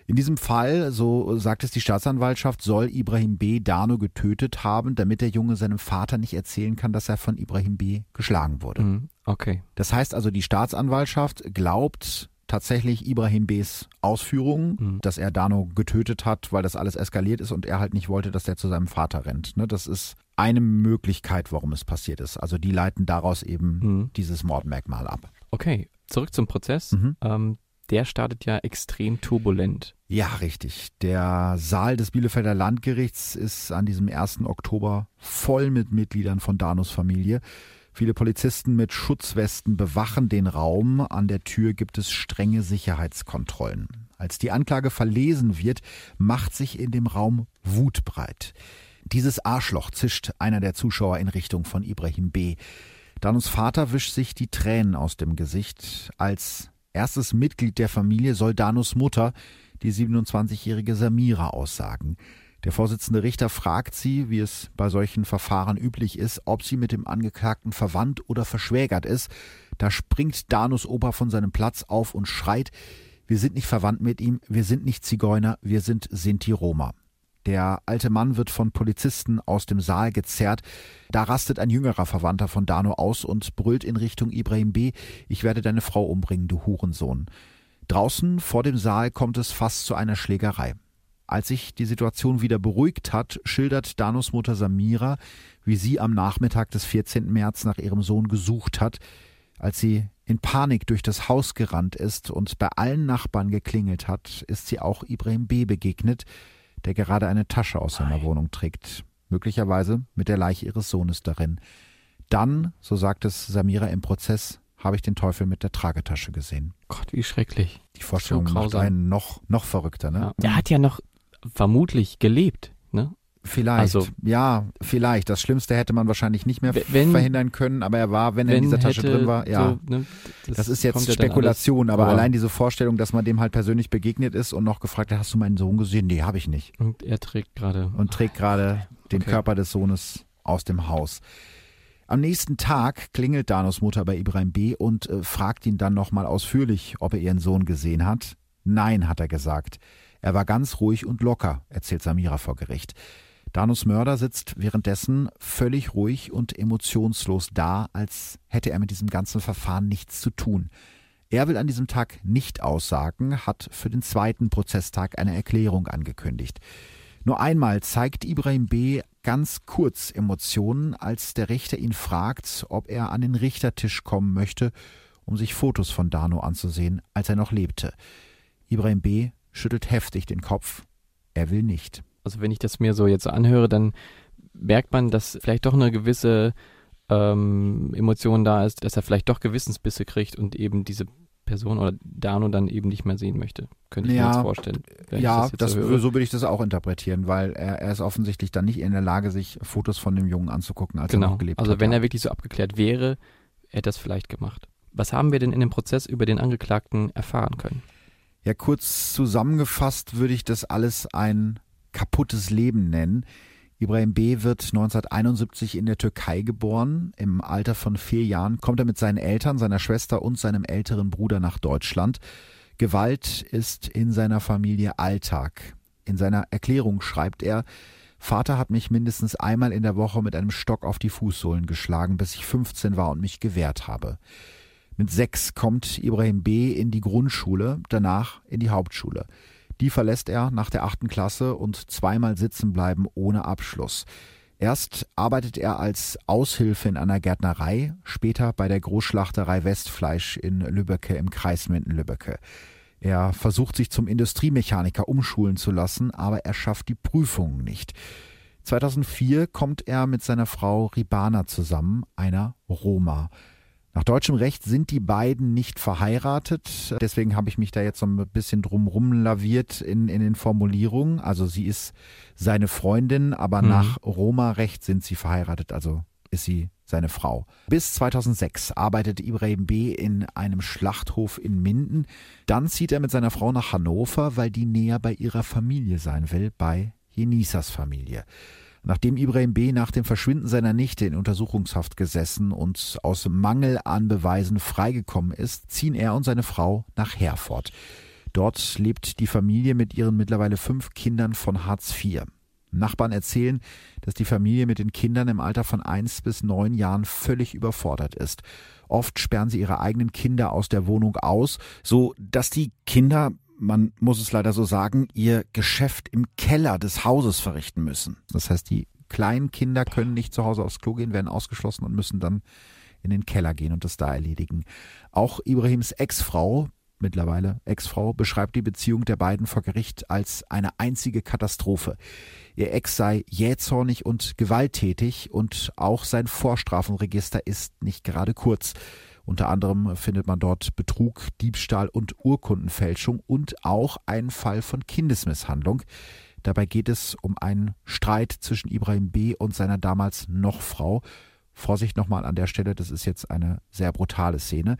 In diesem Fall, so sagt es die Staatsanwaltschaft, soll Ibrahim B. Dano getötet haben, damit der Junge seinem Vater nicht erzählen kann, dass er von Ibrahim B. geschlagen wurde. Mhm. Okay. Das heißt also, die Staatsanwaltschaft glaubt, tatsächlich Ibrahim B.s Ausführungen, mhm. dass er Dano getötet hat, weil das alles eskaliert ist und er halt nicht wollte, dass der zu seinem Vater rennt. Ne? Das ist eine Möglichkeit, warum es passiert ist. Also die leiten daraus eben mhm. dieses Mordmerkmal ab. Okay, zurück zum Prozess. Mhm. Ähm, der startet ja extrem turbulent. Ja, richtig. Der Saal des Bielefelder Landgerichts ist an diesem 1. Oktober voll mit Mitgliedern von Danos Familie. Viele Polizisten mit Schutzwesten bewachen den Raum. An der Tür gibt es strenge Sicherheitskontrollen. Als die Anklage verlesen wird, macht sich in dem Raum Wut breit. Dieses Arschloch zischt einer der Zuschauer in Richtung von Ibrahim B. Danus Vater wischt sich die Tränen aus dem Gesicht. Als erstes Mitglied der Familie soll Danus Mutter, die 27-jährige Samira, aussagen. Der Vorsitzende Richter fragt sie, wie es bei solchen Verfahren üblich ist, ob sie mit dem Angeklagten verwandt oder verschwägert ist. Da springt Danus Opa von seinem Platz auf und schreit, wir sind nicht verwandt mit ihm, wir sind nicht Zigeuner, wir sind Sinti-Roma. Der alte Mann wird von Polizisten aus dem Saal gezerrt. Da rastet ein jüngerer Verwandter von Dano aus und brüllt in Richtung Ibrahim B. Ich werde deine Frau umbringen, du Hurensohn. Draußen vor dem Saal kommt es fast zu einer Schlägerei. Als sich die Situation wieder beruhigt hat, schildert Danos Mutter Samira, wie sie am Nachmittag des 14. März nach ihrem Sohn gesucht hat, als sie in Panik durch das Haus gerannt ist und bei allen Nachbarn geklingelt hat, ist sie auch Ibrahim B. begegnet, der gerade eine Tasche aus seiner Nein. Wohnung trägt, möglicherweise mit der Leiche ihres Sohnes darin. Dann, so sagt es Samira im Prozess, habe ich den Teufel mit der Tragetasche gesehen. Gott, wie schrecklich. Die Vorstellung so macht einen noch, noch verrückter, ne? Ja. Der hat ja noch vermutlich gelebt, ne? Vielleicht, Also- ja, vielleicht. Das Schlimmste hätte man wahrscheinlich nicht mehr Wenn- verhindern können, aber er war, wenn, er in dieser Tasche drin war, ja. So, ne, das, ist jetzt Spekulation, aber, aber- allein diese Vorstellung, dass man dem halt persönlich begegnet ist und noch gefragt hat, hast du meinen Sohn gesehen? Nee, habe ich nicht. Alles. Und er trägt gerade. Und trägt gerade den Okay. Körper des Sohnes aus dem Haus. Am nächsten Tag klingelt Danos Mutter bei Ibrahim B. und äh, fragt ihn dann nochmal ausführlich, ob er ihren Sohn gesehen hat. Nein, hat er gesagt. Er war ganz ruhig und locker, erzählt Samira vor Gericht. Danos Mörder sitzt währenddessen völlig ruhig und emotionslos da, als hätte er mit diesem ganzen Verfahren nichts zu tun. Er will an diesem Tag nicht aussagen, hat für den zweiten Prozesstag eine Erklärung angekündigt. Nur einmal zeigt Ibrahim B. ganz kurz Emotionen, als der Richter ihn fragt, ob er an den Richtertisch kommen möchte, um sich Fotos von Dano anzusehen, als er noch lebte. Ibrahim B. schüttelt heftig den Kopf. Er will nicht. Also wenn ich das mir so jetzt anhöre, dann merkt man, dass vielleicht doch eine gewisse ähm, Emotion da ist, dass er vielleicht doch Gewissensbisse kriegt und eben diese Person oder Dano dann eben nicht mehr sehen möchte. Könnte ich Ja, mir jetzt vorstellen. wenn ja, das, das, so so, würde ich das auch interpretieren, weil er, er ist offensichtlich dann nicht in der Lage, sich Fotos von dem Jungen anzugucken, als er genau. noch gelebt Also hat. wenn ja. er wirklich so abgeklärt wäre, hätte er es vielleicht gemacht. Was haben wir denn in dem Prozess über den Angeklagten erfahren können? Ja, kurz zusammengefasst würde ich das alles ein kaputtes Leben nennen. Ibrahim B. wird 1971 in der Türkei geboren. Im Alter von vier Jahren kommt er mit seinen Eltern, seiner Schwester und seinem älteren Bruder nach Deutschland. Gewalt ist in seiner Familie Alltag. In seiner Erklärung schreibt er, Vater hat mich mindestens einmal in der Woche mit einem Stock auf die Fußsohlen geschlagen, bis ich 15 war und mich gewehrt habe. Mit sechs kommt Ibrahim B. in die Grundschule, danach in die Hauptschule. Die verlässt er nach der achten Klasse und zweimal sitzen bleiben ohne Abschluss. Erst arbeitet er als Aushilfe in einer Gärtnerei, später bei der Großschlachterei Westfleisch in Lübbecke im Kreis Minden-Lübbecke. Er versucht sich zum Industriemechaniker umschulen zu lassen, aber er schafft die Prüfungen nicht. 2004 kommt er mit seiner Frau Ribana zusammen, einer Roma. Nach deutschem Recht sind die beiden nicht verheiratet. Deswegen habe ich mich da jetzt so ein bisschen drumrum laviert in, in den Formulierungen. Also sie ist seine Freundin, aber Mhm. nach Roma-Recht sind sie verheiratet, also ist sie seine Frau. Bis 2006 arbeitet Ibrahim B. in einem Schlachthof in Minden. Dann zieht er mit seiner Frau nach Hannover, weil die näher bei ihrer Familie sein will, bei Jenisas Familie. Nachdem Ibrahim B. nach dem Verschwinden seiner Nichte in Untersuchungshaft gesessen und aus Mangel an Beweisen freigekommen ist, ziehen er und seine Frau nach Herford. Dort lebt die Familie mit ihren mittlerweile fünf Kindern von Hartz IV. Nachbarn erzählen, dass die Familie mit den Kindern im Alter von eins bis neun Jahren völlig überfordert ist. Oft sperren sie ihre eigenen Kinder aus der Wohnung aus, so dass die Kinder, man muss es leider so sagen, ihr Geschäft im Keller des Hauses verrichten müssen. Das heißt, die kleinen Kinder können nicht zu Hause aufs Klo gehen, werden ausgeschlossen und müssen dann in den Keller gehen und das da erledigen. Auch Ibrahims Ex-Frau, mittlerweile Ex-Frau, beschreibt die Beziehung der beiden vor Gericht als eine einzige Katastrophe. Ihr Ex sei jähzornig und gewalttätig und auch sein Vorstrafenregister ist nicht gerade kurz. Unter anderem findet man dort Betrug, Diebstahl und Urkundenfälschung und auch einen Fall von Kindesmisshandlung. Dabei geht es um einen Streit zwischen Ibrahim B. und seiner damals noch Frau. Vorsicht nochmal an der Stelle, das ist jetzt eine sehr brutale Szene.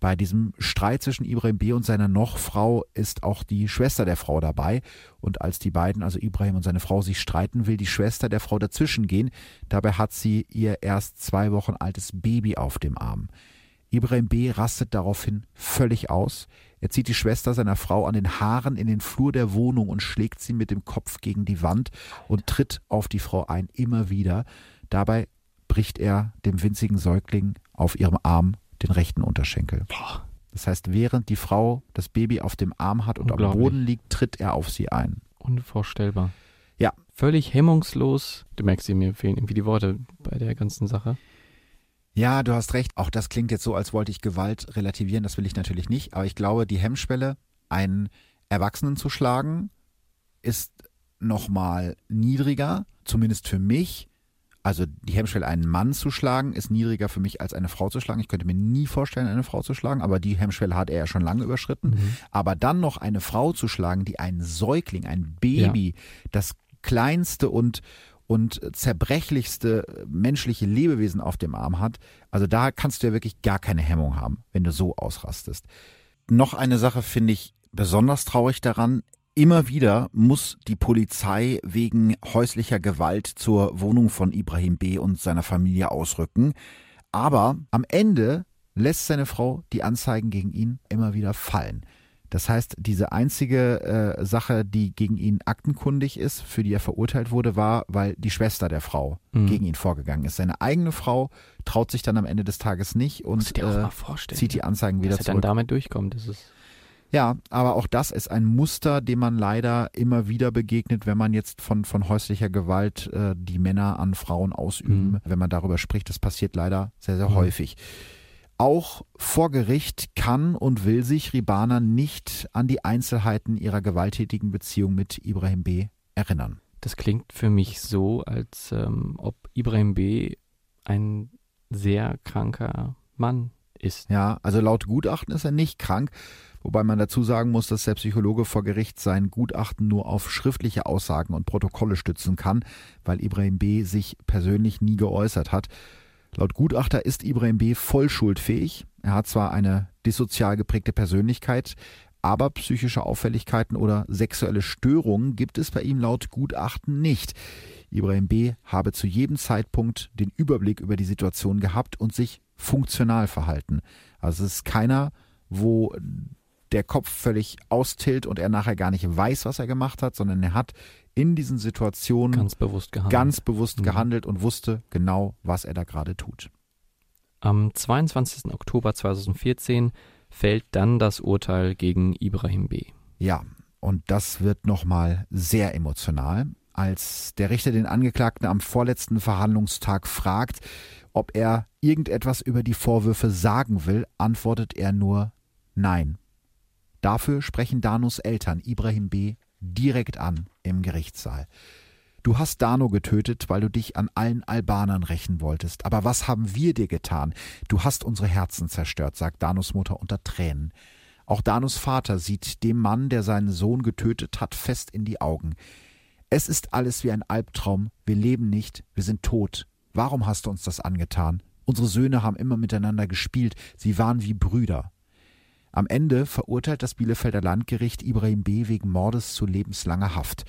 Bei diesem Streit zwischen Ibrahim B. und seiner Noch-Frau ist auch die Schwester der Frau dabei. Und als die beiden, also Ibrahim und seine Frau, sich streiten, will die Schwester der Frau dazwischen gehen. Dabei hat sie ihr erst zwei Wochen altes Baby auf dem Arm. Ibrahim B. rastet daraufhin völlig aus. Er zieht die Schwester seiner Frau an den Haaren in den Flur der Wohnung und schlägt sie mit dem Kopf gegen die Wand und tritt auf die Frau ein, immer wieder. Dabei bricht er dem winzigen Säugling auf ihrem Arm den rechten Unterschenkel. Das heißt, während die Frau das Baby auf dem Arm hat und am. Boden liegt, tritt er auf sie ein. Unvorstellbar. Ja. Völlig hemmungslos. Du merkst, mir fehlen irgendwie die Worte bei der ganzen Sache. Ja, du hast recht. Auch das klingt jetzt so, als wollte ich Gewalt relativieren. Das will ich natürlich nicht. Aber ich glaube, die Hemmschwelle, einen Erwachsenen zu schlagen, ist nochmal niedriger, zumindest für mich. Also die Hemmschwelle, einen Mann zu schlagen, ist niedriger für mich als eine Frau zu schlagen. Ich könnte mir nie vorstellen, eine Frau zu schlagen, aber die Hemmschwelle hat er ja schon lange überschritten. Aber dann noch eine Frau zu schlagen, die einen Säugling, ein Baby, das kleinste und und zerbrechlichste menschliche Lebewesen auf dem Arm hat, also da kannst du ja wirklich gar keine Hemmung haben, wenn du so ausrastest. Noch eine Sache finde ich besonders traurig daran. Immer wieder muss die Polizei wegen häuslicher Gewalt zur Wohnung von Ibrahim B. und seiner Familie ausrücken. Aber am Ende lässt seine Frau die Anzeigen gegen ihn immer wieder fallen. Das heißt, diese einzige äh, Sache, die gegen ihn aktenkundig ist, für die er verurteilt wurde, war, weil die Schwester der Frau mhm. gegen ihn vorgegangen ist. Seine eigene Frau traut sich dann am Ende des Tages nicht und äh, zieht die Anzeigen wieder dass zurück. Dass er dann damit durchkommt, das ist ja, aber auch das ist ein Muster, dem man leider immer wieder begegnet, wenn man jetzt von, von häuslicher Gewalt äh, die Männer an Frauen ausüben, mhm. wenn man darüber spricht. Das passiert leider sehr, sehr mhm. häufig. Auch vor Gericht kann und will sich Ribana nicht an die Einzelheiten ihrer gewalttätigen Beziehung mit Ibrahim B. erinnern. Das klingt für mich so, als ähm, ob Ibrahim B. ein sehr kranker Mann ist. Ja, also laut Gutachten ist er nicht krank. Wobei man dazu sagen muss, dass der Psychologe vor Gericht sein Gutachten nur auf schriftliche Aussagen und Protokolle stützen kann, weil Ibrahim B. sich persönlich nie geäußert hat. Laut Gutachter ist Ibrahim B. voll schuldfähig. Er hat zwar eine dissozial geprägte Persönlichkeit, aber psychische Auffälligkeiten oder sexuelle Störungen gibt es bei ihm laut Gutachten nicht. Ibrahim B. habe zu jedem Zeitpunkt den Überblick über die Situation gehabt und sich funktional verhalten. Also es ist keiner, wo der Kopf völlig austillt und er nachher gar nicht weiß, was er gemacht hat, sondern er hat in diesen Situationen ganz bewusst gehandelt, ganz bewusst mhm. gehandelt und wusste genau, was er da gerade tut. Am 22. Oktober 2014 fällt dann das Urteil gegen Ibrahim B. Ja, und das wird nochmal sehr emotional, als der Richter den Angeklagten am vorletzten Verhandlungstag fragt, ob er irgendetwas über die Vorwürfe sagen will, antwortet er nur Nein. Dafür sprechen Danos Eltern Ibrahim B. direkt an im Gerichtssaal. Du hast Dano getötet, weil du dich an allen Albanern rächen wolltest. Aber was haben wir dir getan? Du hast unsere Herzen zerstört, sagt Danos Mutter unter Tränen. Auch Danos Vater sieht dem Mann, der seinen Sohn getötet hat, fest in die Augen. Es ist alles wie ein Albtraum. Wir leben nicht, wir sind tot. Warum hast du uns das angetan? Unsere Söhne haben immer miteinander gespielt, sie waren wie Brüder. Am Ende verurteilt das Bielefelder Landgericht Ibrahim B. wegen Mordes zu lebenslanger Haft.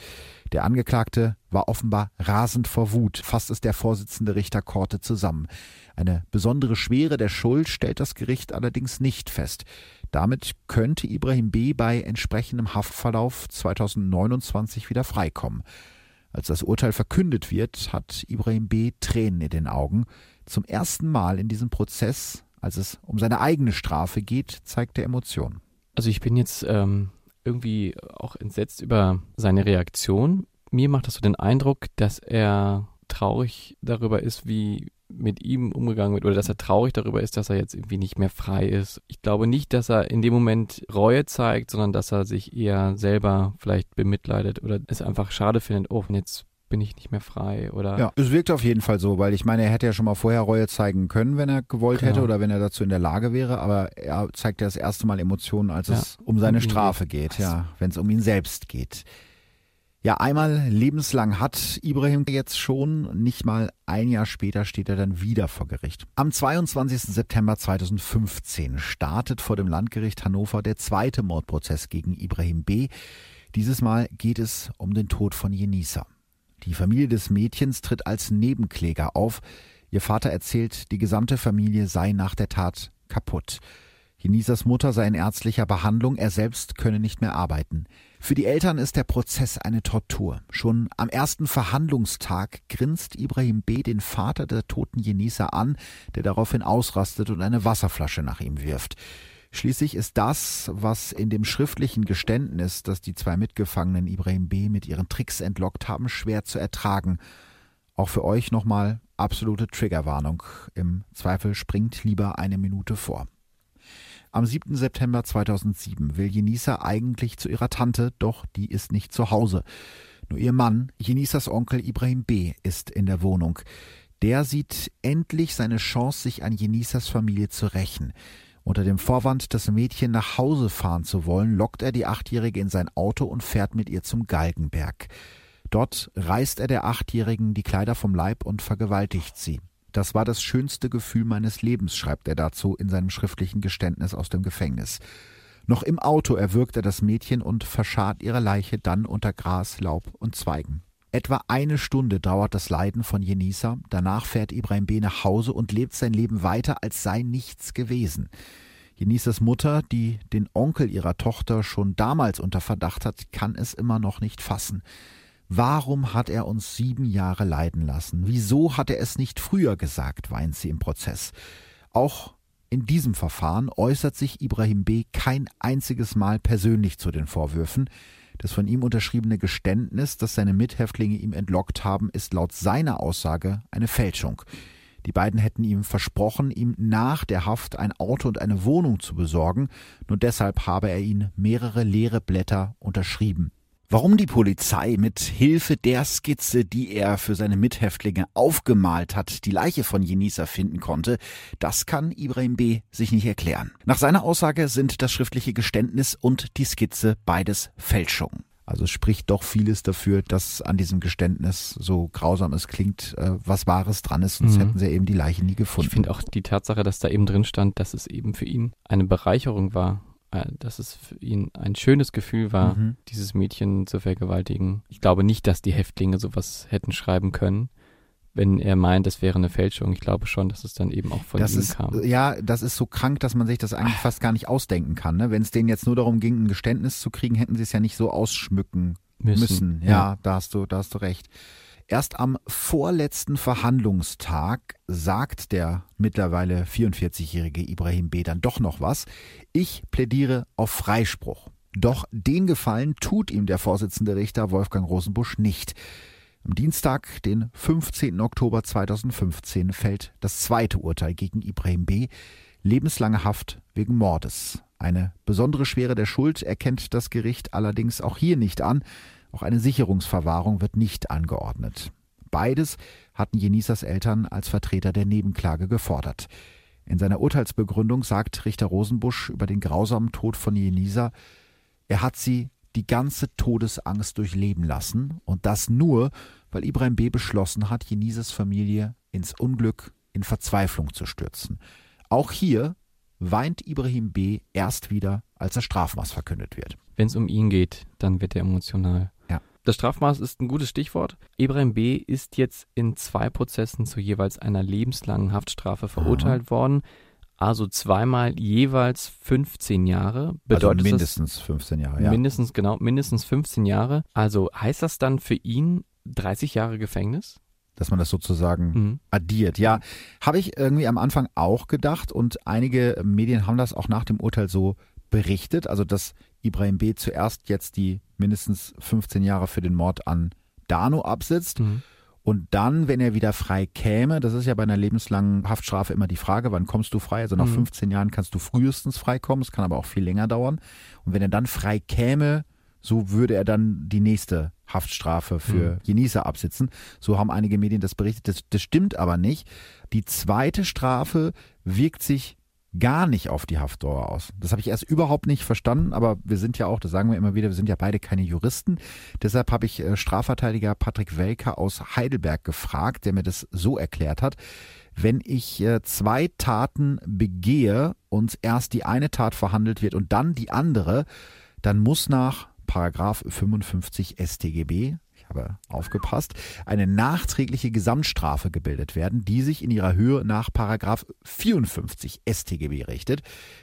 Der Angeklagte war offenbar rasend vor Wut, fasst es der Vorsitzende Richter Korte zusammen. Eine besondere Schwere der Schuld stellt das Gericht allerdings nicht fest. Damit könnte Ibrahim B. bei entsprechendem Haftverlauf 2029 wieder freikommen. Als das Urteil verkündet wird, hat Ibrahim B. Tränen in den Augen. Zum ersten Mal in diesem Prozess als es um seine eigene Strafe geht, zeigt er Emotionen. Also ich bin jetzt ähm, irgendwie auch entsetzt über seine Reaktion. Mir macht das so den Eindruck, dass er traurig darüber ist, wie mit ihm umgegangen wird oder dass er traurig darüber ist, dass er jetzt irgendwie nicht mehr frei ist. Ich glaube nicht, dass er in dem Moment Reue zeigt, sondern dass er sich eher selber vielleicht bemitleidet oder es einfach schade findet, oh, jetzt bin ich nicht mehr frei oder. Ja, es wirkt auf jeden Fall so, weil ich meine, er hätte ja schon mal vorher Reue zeigen können, wenn er gewollt genau. hätte oder wenn er dazu in der Lage wäre, aber er zeigt ja das erste Mal Emotionen, als ja. es um seine um Strafe geht, ja, wenn es um ihn selbst geht. Ja, einmal lebenslang hat Ibrahim jetzt schon, nicht mal ein Jahr später steht er dann wieder vor Gericht. Am 22. September 2015 startet vor dem Landgericht Hannover der zweite Mordprozess gegen Ibrahim B. Dieses Mal geht es um den Tod von Jenisa. Die Familie des Mädchens tritt als Nebenkläger auf. Ihr Vater erzählt, die gesamte Familie sei nach der Tat kaputt. Jenisas Mutter sei in ärztlicher Behandlung, er selbst könne nicht mehr arbeiten. Für die Eltern ist der Prozess eine Tortur. Schon am ersten Verhandlungstag grinst Ibrahim B. den Vater der toten Jenisa an, der daraufhin ausrastet und eine Wasserflasche nach ihm wirft. Schließlich ist das, was in dem schriftlichen Geständnis, das die zwei Mitgefangenen Ibrahim B. mit ihren Tricks entlockt haben, schwer zu ertragen. Auch für euch nochmal absolute Triggerwarnung. Im Zweifel springt lieber eine Minute vor. Am 7. September 2007 will Jenisa eigentlich zu ihrer Tante, doch die ist nicht zu Hause. Nur ihr Mann, Jenisas Onkel Ibrahim B., ist in der Wohnung. Der sieht endlich seine Chance, sich an Jenisas Familie zu rächen. Unter dem Vorwand, das Mädchen nach Hause fahren zu wollen, lockt er die Achtjährige in sein Auto und fährt mit ihr zum Galgenberg. Dort reißt er der Achtjährigen die Kleider vom Leib und vergewaltigt sie. Das war das schönste Gefühl meines Lebens, schreibt er dazu in seinem schriftlichen Geständnis aus dem Gefängnis. Noch im Auto erwürgt er das Mädchen und verscharrt ihre Leiche dann unter Gras, Laub und Zweigen. Etwa eine Stunde dauert das Leiden von Jenisa, danach fährt Ibrahim B. nach Hause und lebt sein Leben weiter, als sei nichts gewesen. Jenisas Mutter, die den Onkel ihrer Tochter schon damals unter Verdacht hat, kann es immer noch nicht fassen. Warum hat er uns sieben Jahre leiden lassen? Wieso hat er es nicht früher gesagt, weint sie im Prozess. Auch in diesem Verfahren äußert sich Ibrahim B. kein einziges Mal persönlich zu den Vorwürfen. Das von ihm unterschriebene Geständnis, das seine Mithäftlinge ihm entlockt haben, ist laut seiner Aussage eine Fälschung. Die beiden hätten ihm versprochen, ihm nach der Haft ein Auto und eine Wohnung zu besorgen, nur deshalb habe er ihnen mehrere leere Blätter unterschrieben. Warum die Polizei mit Hilfe der Skizze, die er für seine Mithäftlinge aufgemalt hat, die Leiche von Jenisa finden konnte, das kann Ibrahim B. sich nicht erklären. Nach seiner Aussage sind das schriftliche Geständnis und die Skizze beides Fälschungen. Also spricht doch vieles dafür, dass an diesem Geständnis, so grausam es klingt, äh, was Wahres dran ist, sonst mhm. hätten sie eben die Leiche nie gefunden. Ich finde auch die Tatsache, dass da eben drin stand, dass es eben für ihn eine Bereicherung war, dass es für ihn ein schönes Gefühl war, mhm. dieses Mädchen zu vergewaltigen. Ich glaube nicht, dass die Häftlinge sowas hätten schreiben können, wenn er meint, es wäre eine Fälschung. Ich glaube schon, dass es dann eben auch von das ihm ist, kam. Ja, das ist so krank, dass man sich das eigentlich fast gar nicht ausdenken kann. Ne? Wenn es denen jetzt nur darum ging, ein Geständnis zu kriegen, hätten sie es ja nicht so ausschmücken müssen. müssen. Ja, ja, da hast du, da hast du recht. Erst am vorletzten Verhandlungstag sagt der mittlerweile 44-jährige Ibrahim B. dann doch noch was. Ich plädiere auf Freispruch. Doch den Gefallen tut ihm der Vorsitzende Richter Wolfgang Rosenbusch nicht. Am Dienstag, den 15. Oktober 2015, fällt das zweite Urteil gegen Ibrahim B. Lebenslange Haft wegen Mordes. Eine besondere Schwere der Schuld erkennt das Gericht allerdings auch hier nicht an. Auch eine Sicherungsverwahrung wird nicht angeordnet. Beides hatten Jenisas Eltern als Vertreter der Nebenklage gefordert. In seiner Urteilsbegründung sagt Richter Rosenbusch über den grausamen Tod von Jenisa, er hat sie die ganze Todesangst durchleben lassen und das nur, weil Ibrahim B. beschlossen hat, Jenisas Familie ins Unglück, in Verzweiflung zu stürzen. Auch hier weint Ibrahim B. erst wieder, als das Strafmaß verkündet wird. Wenn es um ihn geht, dann wird er emotional. Das Strafmaß ist ein gutes Stichwort. Ibrahim B. ist jetzt in zwei Prozessen zu jeweils einer lebenslangen Haftstrafe verurteilt Aha. worden. Also zweimal jeweils 15 Jahre. Bedeutet also mindestens 15 Jahre, ja. Mindestens, genau, mindestens 15 Jahre. Also heißt das dann für ihn 30 Jahre Gefängnis? dass man das sozusagen mhm. addiert. Ja, habe ich irgendwie am Anfang auch gedacht und einige Medien haben das auch nach dem Urteil so berichtet, also dass Ibrahim B. zuerst jetzt die mindestens 15 Jahre für den Mord an Dano absitzt. Mhm. Und dann, wenn er wieder frei käme, das ist ja bei einer lebenslangen Haftstrafe immer die Frage, wann kommst du frei? Also nach mhm. 15 Jahren kannst du frühestens freikommen, es kann aber auch viel länger dauern. Und wenn er dann frei käme, so würde er dann die nächste Haftstrafe für mhm. Genießer absitzen. So haben einige Medien das berichtet. Das, das stimmt aber nicht. Die zweite Strafe wirkt sich gar nicht auf die Haftdauer aus. Das habe ich erst überhaupt nicht verstanden, aber wir sind ja auch, das sagen wir immer wieder, wir sind ja beide keine Juristen. Deshalb habe ich äh, Strafverteidiger Patrick Welker aus Heidelberg gefragt, der mir das so erklärt hat. Wenn ich äh, zwei Taten begehe und erst die eine Tat verhandelt wird und dann die andere, dann muss nach Paragraph 55 StGB, habe aufgepasst, eine nachträgliche Gesamtstrafe gebildet werden, die sich in ihrer Höhe nach Paragraph 54 StGB richtet.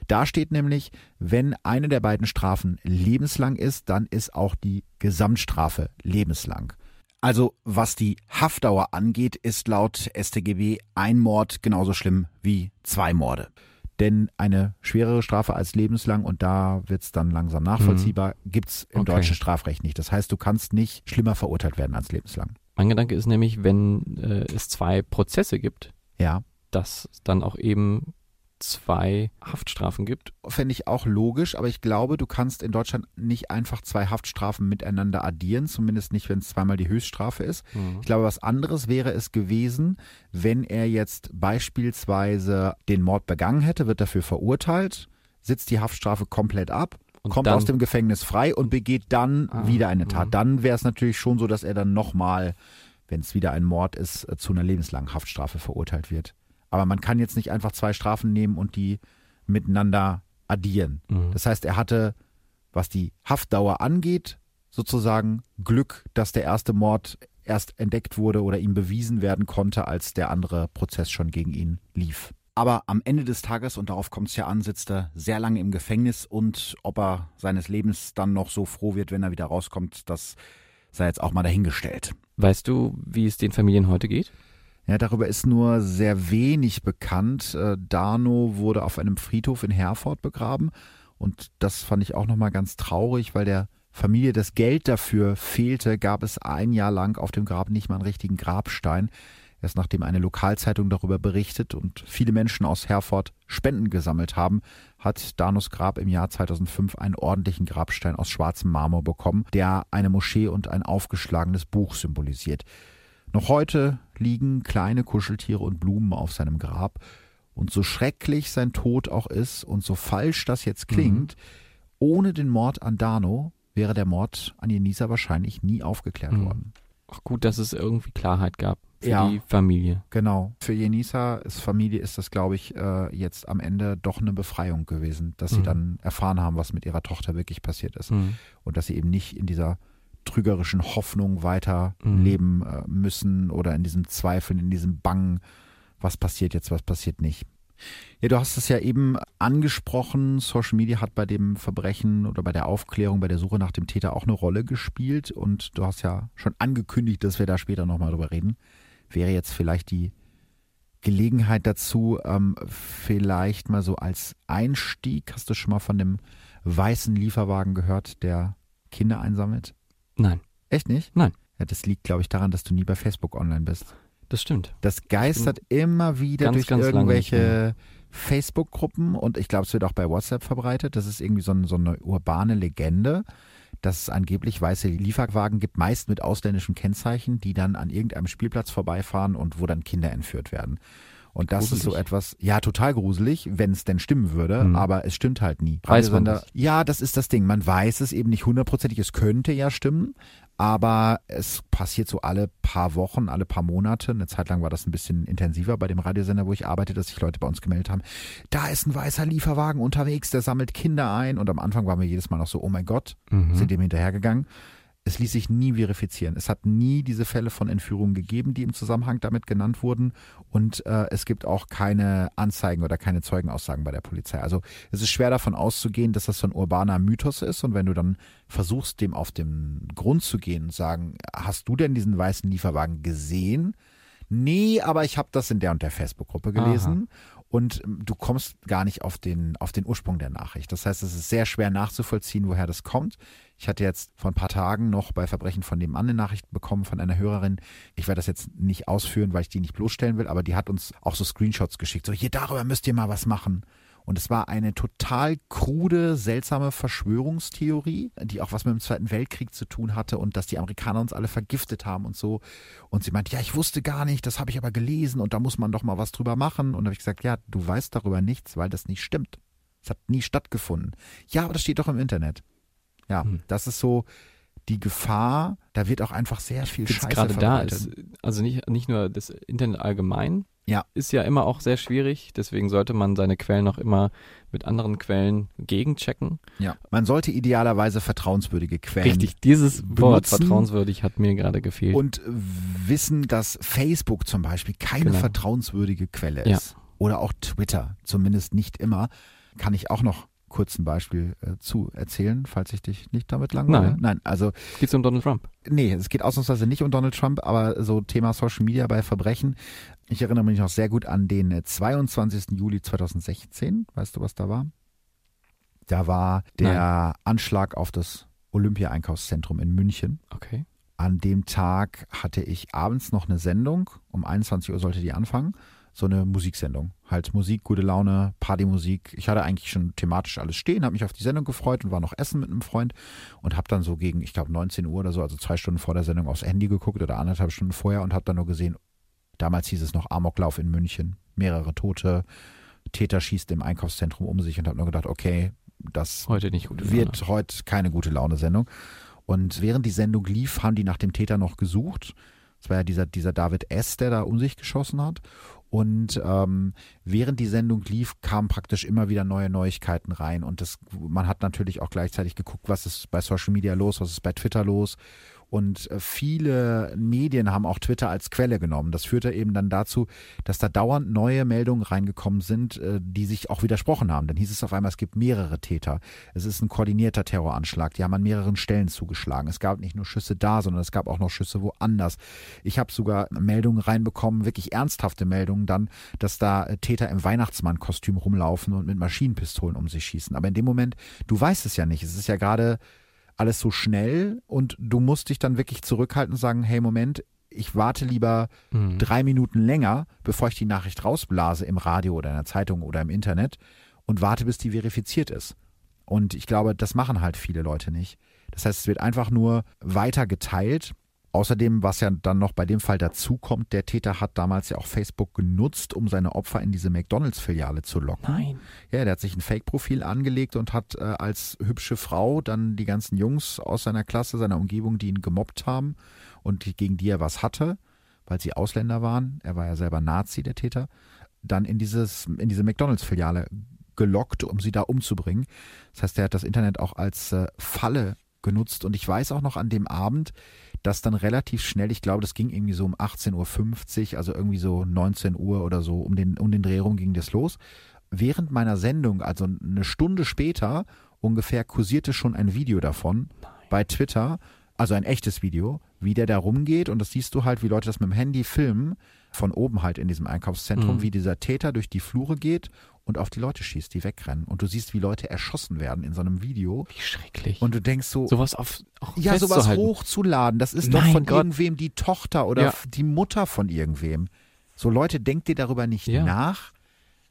Da steht nämlich, wenn eine der beiden Strafen lebenslang ist, dann ist auch die Gesamtstrafe lebenslang. Also was die Haftdauer angeht, ist laut StGB ein Mord genauso schlimm wie zwei Morde. Denn eine schwerere Strafe als lebenslang, und da wird es dann langsam nachvollziehbar, mhm. gibt es im okay. deutschen Strafrecht nicht. Das heißt, du kannst nicht schlimmer verurteilt werden als lebenslang. Mein Gedanke ist nämlich, wenn äh, es zwei Prozesse gibt, ja. dass dann auch eben zwei Haftstrafen gibt. Fände ich auch logisch, aber ich glaube, du kannst in Deutschland nicht einfach zwei Haftstrafen miteinander addieren, zumindest nicht, wenn es zweimal die Höchststrafe ist. Mhm. Ich glaube, was anderes wäre es gewesen, wenn er jetzt beispielsweise den Mord begangen hätte, wird dafür verurteilt, sitzt die Haftstrafe komplett ab Und kommt dann- aus dem Gefängnis frei und begeht dann Ah, wieder eine Tat. mhm. Dann wäre es natürlich schon so, dass er dann nochmal, wenn es wieder ein Mord ist, äh, zu einer lebenslangen Haftstrafe verurteilt wird. Aber man kann jetzt nicht einfach zwei Strafen nehmen und die miteinander addieren. Mhm. Das heißt, er hatte, was die Haftdauer angeht, sozusagen Glück, dass der erste Mord erst entdeckt wurde oder ihm bewiesen werden konnte, als der andere Prozess schon gegen ihn lief. Aber am Ende des Tages, und darauf kommt es ja an, sitzt er sehr lange im Gefängnis und ob er seines Lebens dann noch so froh wird, wenn er wieder rauskommt, das sei jetzt auch mal dahingestellt. Weißt du, wie es den Familien heute geht? Ja, darüber ist nur sehr wenig bekannt. Äh, Dano wurde auf einem Friedhof in Herford begraben und das fand ich auch nochmal ganz traurig, weil der Familie das Geld dafür fehlte, gab es ein Jahr lang auf dem Grab nicht mal einen richtigen Grabstein. Erst nachdem eine Lokalzeitung darüber berichtet und viele Menschen aus Herford Spenden gesammelt haben, hat Danos Grab im Jahr 2005 einen ordentlichen Grabstein aus schwarzem Marmor bekommen, der eine Moschee und ein aufgeschlagenes Buch symbolisiert. Noch heute liegen kleine Kuscheltiere und Blumen auf seinem Grab. Und so schrecklich sein Tod auch ist und so falsch das jetzt klingt, ohne den Mord an Dano wäre der Mord an Jenisa wahrscheinlich nie aufgeklärt Mhm. worden. Ach gut, dass es irgendwie Klarheit gab für Ja. die Familie. Genau. Für Jenisas Familie ist das, glaube ich, äh, jetzt am Ende doch eine Befreiung gewesen, dass sie Mhm. dann erfahren haben, was mit ihrer Tochter wirklich passiert ist. Mhm. Und dass sie eben nicht in dieser trügerischen Hoffnung weiter Mhm. leben äh, müssen oder in diesem Zweifeln, in diesem Bangen, was passiert jetzt, was passiert nicht. Ja, du hast es ja eben angesprochen, Social Media hat bei dem Verbrechen oder bei der Aufklärung, bei der Suche nach dem Täter auch eine Rolle gespielt und du hast ja schon angekündigt, dass wir da später nochmal drüber reden. Wäre jetzt vielleicht die Gelegenheit dazu, ähm, vielleicht mal so als Einstieg, hast du schon mal von dem weißen Lieferwagen gehört, der Kinder einsammelt? Nein, Echt nicht? Nein. Ja, das liegt, glaube ich, daran, dass du nie bei Facebook online bist. das stimmt. Das geistert immer wieder ganz, durch ganz irgendwelche Facebook-Gruppen und ich glaube, es wird auch bei WhatsApp verbreitet. Das ist irgendwie so, ein, so eine urbane Legende, dass es angeblich weiße Lieferwagen gibt, meist mit ausländischen Kennzeichen, die dann an irgendeinem Spielplatz vorbeifahren und wo dann Kinder entführt werden. Und das ist so Gruselig. etwas, ja, total gruselig, wenn es denn stimmen würde, Hm. aber es stimmt halt nie. Weiß man Radiosender- Ja, das ist das Ding. Man weiß es eben nicht hundertprozentig. Es könnte ja stimmen, aber es passiert so alle paar Wochen, alle paar Monate. Eine Zeit lang war das ein bisschen intensiver bei dem Radiosender, wo ich arbeite, dass sich Leute bei uns gemeldet haben. Da ist ein weißer Lieferwagen unterwegs, der sammelt Kinder ein. Und am Anfang waren wir jedes Mal noch so, oh mein Gott, Mhm. sind dem hinterhergegangen. Es ließ sich nie verifizieren. Es hat nie diese Fälle von Entführungen gegeben, die im Zusammenhang damit genannt wurden. Und äh, es gibt auch keine Anzeigen oder keine Zeugenaussagen bei der Polizei. Also es ist schwer davon auszugehen, dass das so ein urbaner Mythos ist. Und wenn du dann versuchst, dem auf den Grund zu gehen und sagen, hast du denn diesen weißen Lieferwagen gesehen? Nee, aber ich habe das in der und der Facebook-Gruppe gelesen. Und ähm, du kommst gar nicht auf den, auf den Ursprung der Nachricht. Das heißt, es ist sehr schwer nachzuvollziehen, woher das kommt. Ich hatte jetzt vor ein paar Tagen noch bei Verbrechen von nebenan eine Nachricht bekommen von einer Hörerin. Ich werde das jetzt nicht ausführen, weil ich die nicht bloßstellen will, aber die hat uns auch so Screenshots geschickt. So, hier darüber müsst ihr mal was machen. Und es war eine total krude, seltsame Verschwörungstheorie, die auch was mit dem Zweiten Weltkrieg zu tun hatte und dass die Amerikaner uns alle vergiftet haben und so. Und sie meint, ja, ich wusste gar nicht, das habe ich aber gelesen und da muss man doch mal was drüber machen. Und da habe ich gesagt, ja, du weißt darüber nichts, weil das nicht stimmt. Es hat nie stattgefunden. Ja, aber das steht doch im Internet. Ja, Hm. das ist so die Gefahr, da wird auch einfach sehr viel Scheiße gerade da ist, also nicht, nicht nur das Internet allgemein, Ja. ist ja immer auch sehr schwierig. Deswegen sollte man seine Quellen auch immer mit anderen Quellen gegenchecken. Ja. Man sollte idealerweise vertrauenswürdige Quellen Richtig, dieses Wort vertrauenswürdig hat mir gerade gefehlt. und wissen, dass Facebook zum Beispiel keine Genau. vertrauenswürdige Quelle Ja. ist. Oder auch Twitter, zumindest nicht immer. Kann ich auch noch kurz ein Beispiel äh, zu erzählen, falls ich dich nicht damit langweile? Nein. Nein, also Geht's um Donald Trump? Nee, es geht ausnahmsweise nicht um Donald Trump, aber so Thema Social Media bei Verbrechen. Ich erinnere mich noch sehr gut an den äh, 22. Juli 2016. Weißt du, was da war? Da war der Anschlag auf das Olympia-Einkaufszentrum in München. Okay. An dem Tag hatte ich abends noch eine Sendung. Um 21 Uhr sollte die anfangen. So eine Musiksendung. Halt Musik, gute Laune, Partymusik. Ich hatte eigentlich schon thematisch alles stehen, habe mich auf die Sendung gefreut und war noch essen mit einem Freund und habe dann so gegen, ich glaube 19 Uhr oder so, also zwei Stunden vor der Sendung aufs Handy geguckt oder anderthalb Stunden vorher und habe dann nur gesehen, damals hieß es noch Amoklauf in München, mehrere Tote, Täter schießt im Einkaufszentrum um sich und habe nur gedacht, okay, das Heute wird heute keine gute Laune-Sendung. Und während die Sendung lief, haben die nach dem Täter noch gesucht. Das war ja dieser, dieser David S., der da um sich geschossen hat. Und ähm, während die Sendung lief, kamen praktisch immer wieder neue Neuigkeiten rein. Und das, man hat natürlich auch gleichzeitig geguckt, was ist bei Social Media los, was ist bei Twitter los. Und äh, viele Medien haben auch Twitter als Quelle genommen. Das führte eben dann dazu, dass da dauernd neue Meldungen reingekommen sind, äh, die sich auch widersprochen haben. Dann hieß es auf einmal, es gibt mehrere Täter. Es ist ein koordinierter Terroranschlag. Die haben an mehreren Stellen zugeschlagen. Es gab nicht nur Schüsse da, sondern es gab auch noch Schüsse woanders. Ich habe sogar Meldungen reinbekommen, wirklich ernsthafte Meldungen dann, dass da äh, Täter im Weihnachtsmann-Kostüm rumlaufen und mit Maschinenpistolen um sich schießen. Aber in dem Moment, du weißt es ja nicht. Es ist ja gerade alles so schnell und du musst dich dann wirklich zurückhalten und sagen, hey Moment, ich warte lieber mhm. drei Minuten länger, bevor ich die Nachricht rausblase im Radio oder in der Zeitung oder im Internet und warte, bis die verifiziert ist. Und ich glaube, das machen halt viele Leute nicht. Das heißt, es wird einfach nur weiter geteilt Außerdem, was ja dann noch bei dem Fall dazukommt, der Täter hat damals ja auch Facebook genutzt, um seine Opfer in diese McDonalds-Filiale zu locken. Nein. Ja, der hat sich ein Fake-Profil angelegt und hat äh, als hübsche Frau dann die ganzen Jungs aus seiner Klasse, seiner Umgebung, die ihn gemobbt haben und die, gegen die er was hatte, weil sie Ausländer waren, er war ja selber Nazi, der Täter, dann in, dieses, in diese McDonalds-Filiale gelockt, um sie da umzubringen. Das heißt, er hat das Internet auch als äh, Falle genutzt. Und ich weiß auch noch an dem Abend, dass dann relativ schnell, ich glaube, das ging irgendwie so um 18.50 Uhr, also irgendwie so 19 Uhr oder so, um den, um den Dreh rum ging das los. Während meiner Sendung, also eine Stunde später, ungefähr kursierte schon ein Video davon Nein. bei Twitter, also ein echtes Video, wie der da rumgeht und das siehst du halt, wie Leute das mit dem Handy filmen, von oben halt in diesem Einkaufszentrum, mhm. wie dieser Täter durch die Flure geht und auf die Leute schießt, die wegrennen. Und du siehst, wie Leute erschossen werden in so einem Video. Wie schrecklich. Und du denkst so. Sowas auf. Ja, sowas hochzuladen. Das ist Nein, doch von Gott. irgendwem die Tochter oder Ja. die Mutter von irgendwem. So Leute, denkt ihr darüber nicht Ja. nach?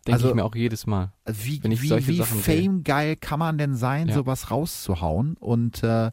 Denke Also- ich mir auch jedes Mal. Wie, wie, wie famegeil kann man denn sein, Ja. sowas rauszuhauen? Und äh,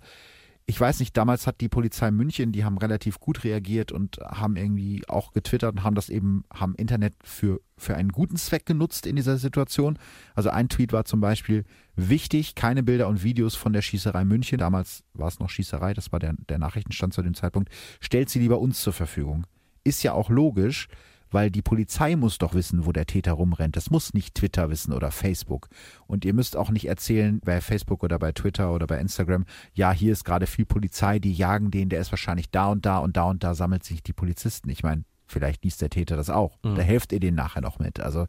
ich weiß nicht, damals hat die Polizei München, die haben relativ gut reagiert und haben irgendwie auch getwittert und haben das eben, haben Internet für, für einen guten Zweck genutzt in dieser Situation. Also ein Tweet war zum Beispiel, wichtig, keine Bilder und Videos von der Schießerei München, damals war es noch Schießerei, das war der, der Nachrichtenstand zu dem Zeitpunkt, stellt sie lieber uns zur Verfügung. Ist ja auch logisch, weil die Polizei muss doch wissen, wo der Täter rumrennt. Das muss nicht Twitter wissen oder Facebook. Und ihr müsst auch nicht erzählen bei Facebook oder bei Twitter oder bei Instagram, ja, hier ist gerade viel Polizei, die jagen den, der ist wahrscheinlich da und da und da und da sammelt sich die Polizisten. Ich meine, vielleicht liest der Täter das auch. Mhm. Da helft ihr denen nachher noch mit. Also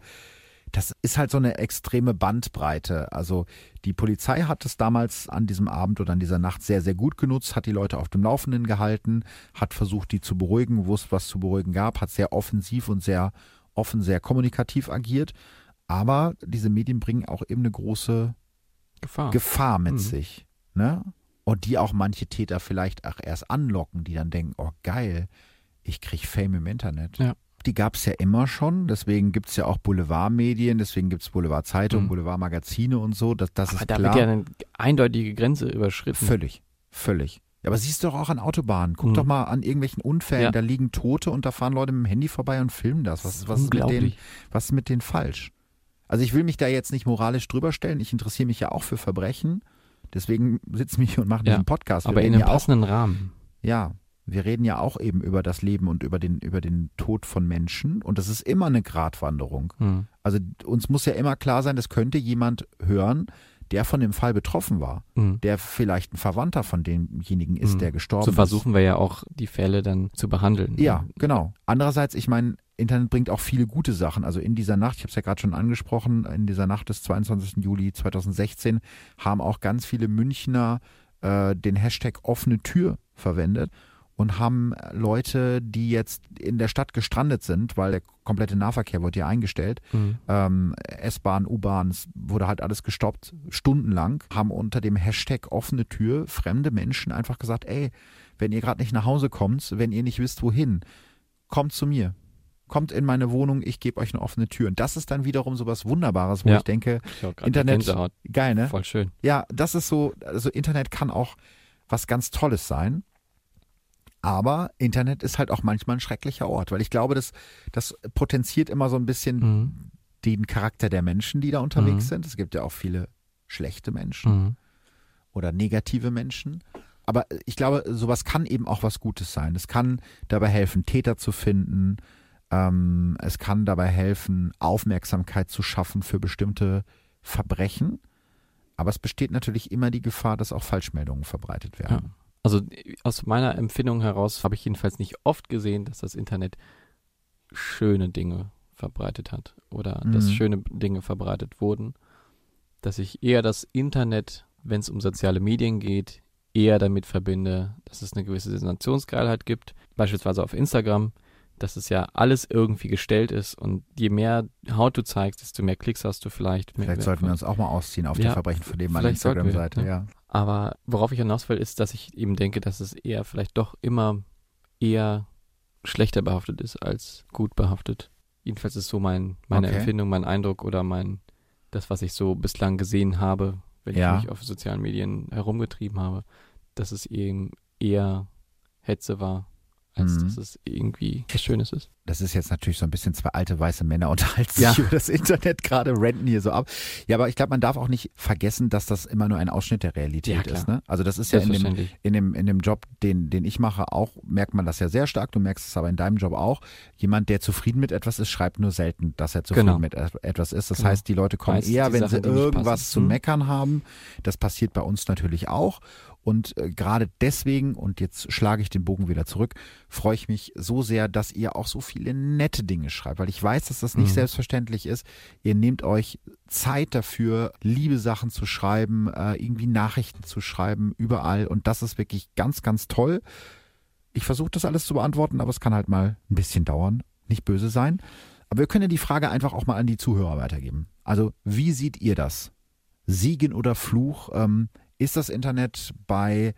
das ist halt so eine extreme Bandbreite. Also die Polizei hat es damals an diesem Abend oder an dieser Nacht sehr, sehr gut genutzt, hat die Leute auf dem Laufenden gehalten, hat versucht, die zu beruhigen, wo es was zu beruhigen gab, hat sehr offensiv und sehr offen, sehr kommunikativ agiert. Aber diese Medien bringen auch eben eine große Gefahr. Gefahr mit Mhm. sich. Ne? Und die auch manche Täter vielleicht auch erst anlocken, die dann denken, oh geil, ich krieg Fame im Internet. Ja. Die gab es ja immer schon, deswegen gibt es ja auch Boulevardmedien, deswegen gibt es Boulevardzeitungen, Mhm. Boulevardmagazine und so, das, das Aber ist da klar. wird ja eine eindeutige Grenze überschritten. Völlig, völlig. Aber siehst du doch auch an Autobahnen. Guck Mhm. doch mal an irgendwelchen Unfällen. Ja. Da liegen Tote und da fahren Leute mit dem Handy vorbei und filmen das. Was, was, ist mit denen, was ist mit denen falsch? Also ich will mich da jetzt nicht moralisch drüber stellen. Ich interessiere mich ja auch für Verbrechen. Deswegen sitzen wir hier und machen Ja, diesen Podcast. Wir Aber in einem ja auch, passenden Rahmen. ja, wir reden ja auch eben über das Leben und über den, über den Tod von Menschen. Und das ist immer eine Gratwanderung. Hm. Also uns muss ja immer klar sein, das könnte jemand hören, der von dem Fall betroffen war. Hm. Der vielleicht ein Verwandter von demjenigen ist, Mhm. der gestorben So ist. versuchen wir ja auch, die Fälle dann zu behandeln. Ja, genau. Andererseits, ich meine, Internet bringt auch viele gute Sachen. Also in dieser Nacht, ich habe es ja gerade schon angesprochen, in dieser Nacht des 22. Juli 2016 haben auch ganz viele Münchner äh, den Hashtag offene Tür verwendet und haben Leute, die jetzt in der Stadt gestrandet sind, weil der komplette Nahverkehr wurde ja eingestellt, Hm. ähm, S-Bahn, U-Bahn, es wurde halt alles gestoppt, stundenlang, haben unter dem Hashtag offene Tür fremde Menschen einfach gesagt, ey, wenn ihr gerade nicht nach Hause kommt, wenn ihr nicht wisst, wohin, kommt zu mir. Kommt in meine Wohnung, ich gebe euch eine offene Tür. Und das ist dann wiederum so was Wunderbares, wo Ja. ich denke, Ich Internet- geil, ne? Voll schön. Ja, das ist so, also Internet kann auch was ganz Tolles sein. Aber Internet ist halt auch manchmal ein schrecklicher Ort, weil ich glaube, das, das potenziert immer so ein bisschen Mhm. den Charakter der Menschen, die da unterwegs Mhm. sind. Es gibt ja auch viele schlechte Menschen Mhm. oder negative Menschen. Aber ich glaube, sowas kann eben auch was Gutes sein. Es kann dabei helfen, Täter zu finden. Ähm, es kann dabei helfen, Aufmerksamkeit zu schaffen für bestimmte Verbrechen. Aber es besteht natürlich immer die Gefahr, dass auch Falschmeldungen verbreitet Ja. Also aus meiner Empfindung heraus habe ich jedenfalls nicht oft gesehen, dass das Internet schöne Dinge verbreitet hat oder dass Mhm. schöne Dinge verbreitet wurden. Dass ich eher das Internet, wenn es um soziale Medien geht, eher damit verbinde, dass es eine gewisse Sensationsgeilheit gibt. Beispielsweise auf Instagram, dass es ja alles irgendwie gestellt ist und je mehr Haut du zeigst, desto mehr Klicks hast du vielleicht. Vielleicht sollten wir uns auch mal ausziehen auf die Ja, Verbrechen von dem an Instagram-Seite. ja. Ja. Aber worauf ich hinaus will, ist, dass ich eben denke, dass es eher vielleicht doch immer eher schlechter behaftet ist als gut behaftet. Jedenfalls ist so mein, meine Okay. Empfindung, mein Eindruck oder mein, das, was ich so bislang gesehen habe, wenn Ja. ich mich auf sozialen Medien herumgetrieben habe, dass es eben eher Hetze war, als Mhm. dass es irgendwie was Schönes ist. Das ist jetzt natürlich so ein bisschen zwei alte weiße Männer unterhalten sich Ja. über das Internet gerade, renten hier so ab. Ja, aber ich glaube, man darf auch nicht vergessen, dass das immer nur ein Ausschnitt der Realität Ja, ist. Ne? Also das ist ja in dem, in dem, in dem Job, den, den ich mache, auch, merkt man das ja sehr stark. Du merkst es aber in deinem Job auch. Jemand, der zufrieden mit etwas ist, schreibt nur selten, dass er zufrieden Genau. mit et- etwas ist. Das Genau. heißt, die Leute kommen Meistens eher, wenn Sachen, sie irgendwas zu Hm. meckern haben. Das passiert bei uns natürlich auch. Und äh, gerade deswegen, und jetzt schlage ich den Bogen wieder zurück, freue ich mich so sehr, dass ihr auch so viele nette Dinge schreibt, weil ich weiß, dass das nicht Mhm. selbstverständlich ist. Ihr nehmt euch Zeit dafür, liebe Sachen zu schreiben, äh, irgendwie Nachrichten zu schreiben, überall. Und das ist wirklich ganz, ganz toll. Ich versuche das alles zu beantworten, aber es kann halt mal ein bisschen dauern. Nicht böse sein. Aber wir können ja die Frage einfach auch mal an die Zuhörer weitergeben. Also, wie seht ihr das? Siegen oder Fluch? Ähm, ist das Internet bei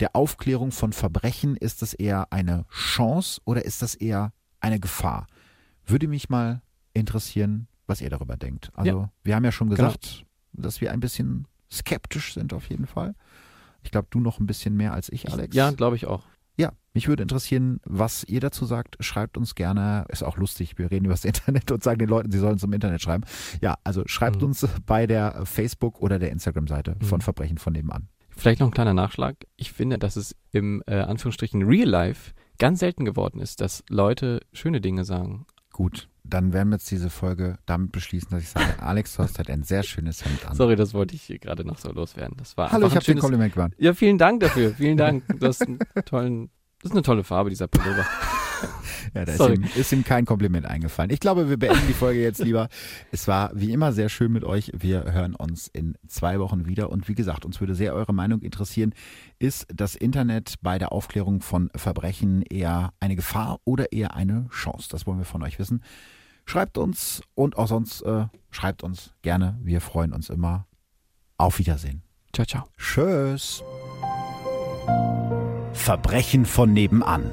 der Aufklärung von Verbrechen, ist das eher eine Chance oder ist das eher eine Gefahr? Würde mich mal interessieren, was ihr darüber denkt. Also, wir haben ja schon Genau. gesagt, dass wir ein bisschen skeptisch sind auf jeden Fall. Ich glaube, du noch ein bisschen mehr als ich, Alex. Ja, glaube ich auch. Ja, mich würde interessieren, was ihr dazu sagt. Schreibt uns gerne. Ist auch lustig. Wir reden über das Internet und sagen den Leuten, sie sollen zum Internet schreiben. Ja, also schreibt Mhm. uns bei der Facebook- oder der Instagram-Seite von Mhm. Verbrechen von nebenan. Vielleicht noch ein kleiner Nachschlag. Ich finde, dass es im äh, Anführungsstrichen Real Life ganz selten geworden ist, dass Leute schöne Dinge sagen. Gut, dann werden wir jetzt diese Folge damit beschließen, dass ich sage, Alex Horst hat ein sehr schönes Hemd an. Sorry, das wollte ich hier gerade noch so loswerden. Das war Hallo, ich ein habe den schönes- Kompliment gemacht. Ja, vielen Dank dafür. Vielen Dank. Du hast einen tollen. Das ist eine tolle Farbe, dieser Pullover. Ja, da ist ihm, ist ihm kein Kompliment eingefallen. Ich glaube, wir beenden die Folge jetzt lieber. Es war wie immer sehr schön mit euch. Wir hören uns in zwei Wochen wieder. Und wie gesagt, uns würde sehr eure Meinung interessieren. Ist das Internet bei der Aufklärung von Verbrechen eher eine Gefahr oder eher eine Chance? Das wollen wir von euch wissen. Schreibt uns und auch sonst äh, schreibt uns gerne. Wir freuen uns immer. Auf Wiedersehen. Ciao, ciao. Tschüss. Verbrechen von nebenan.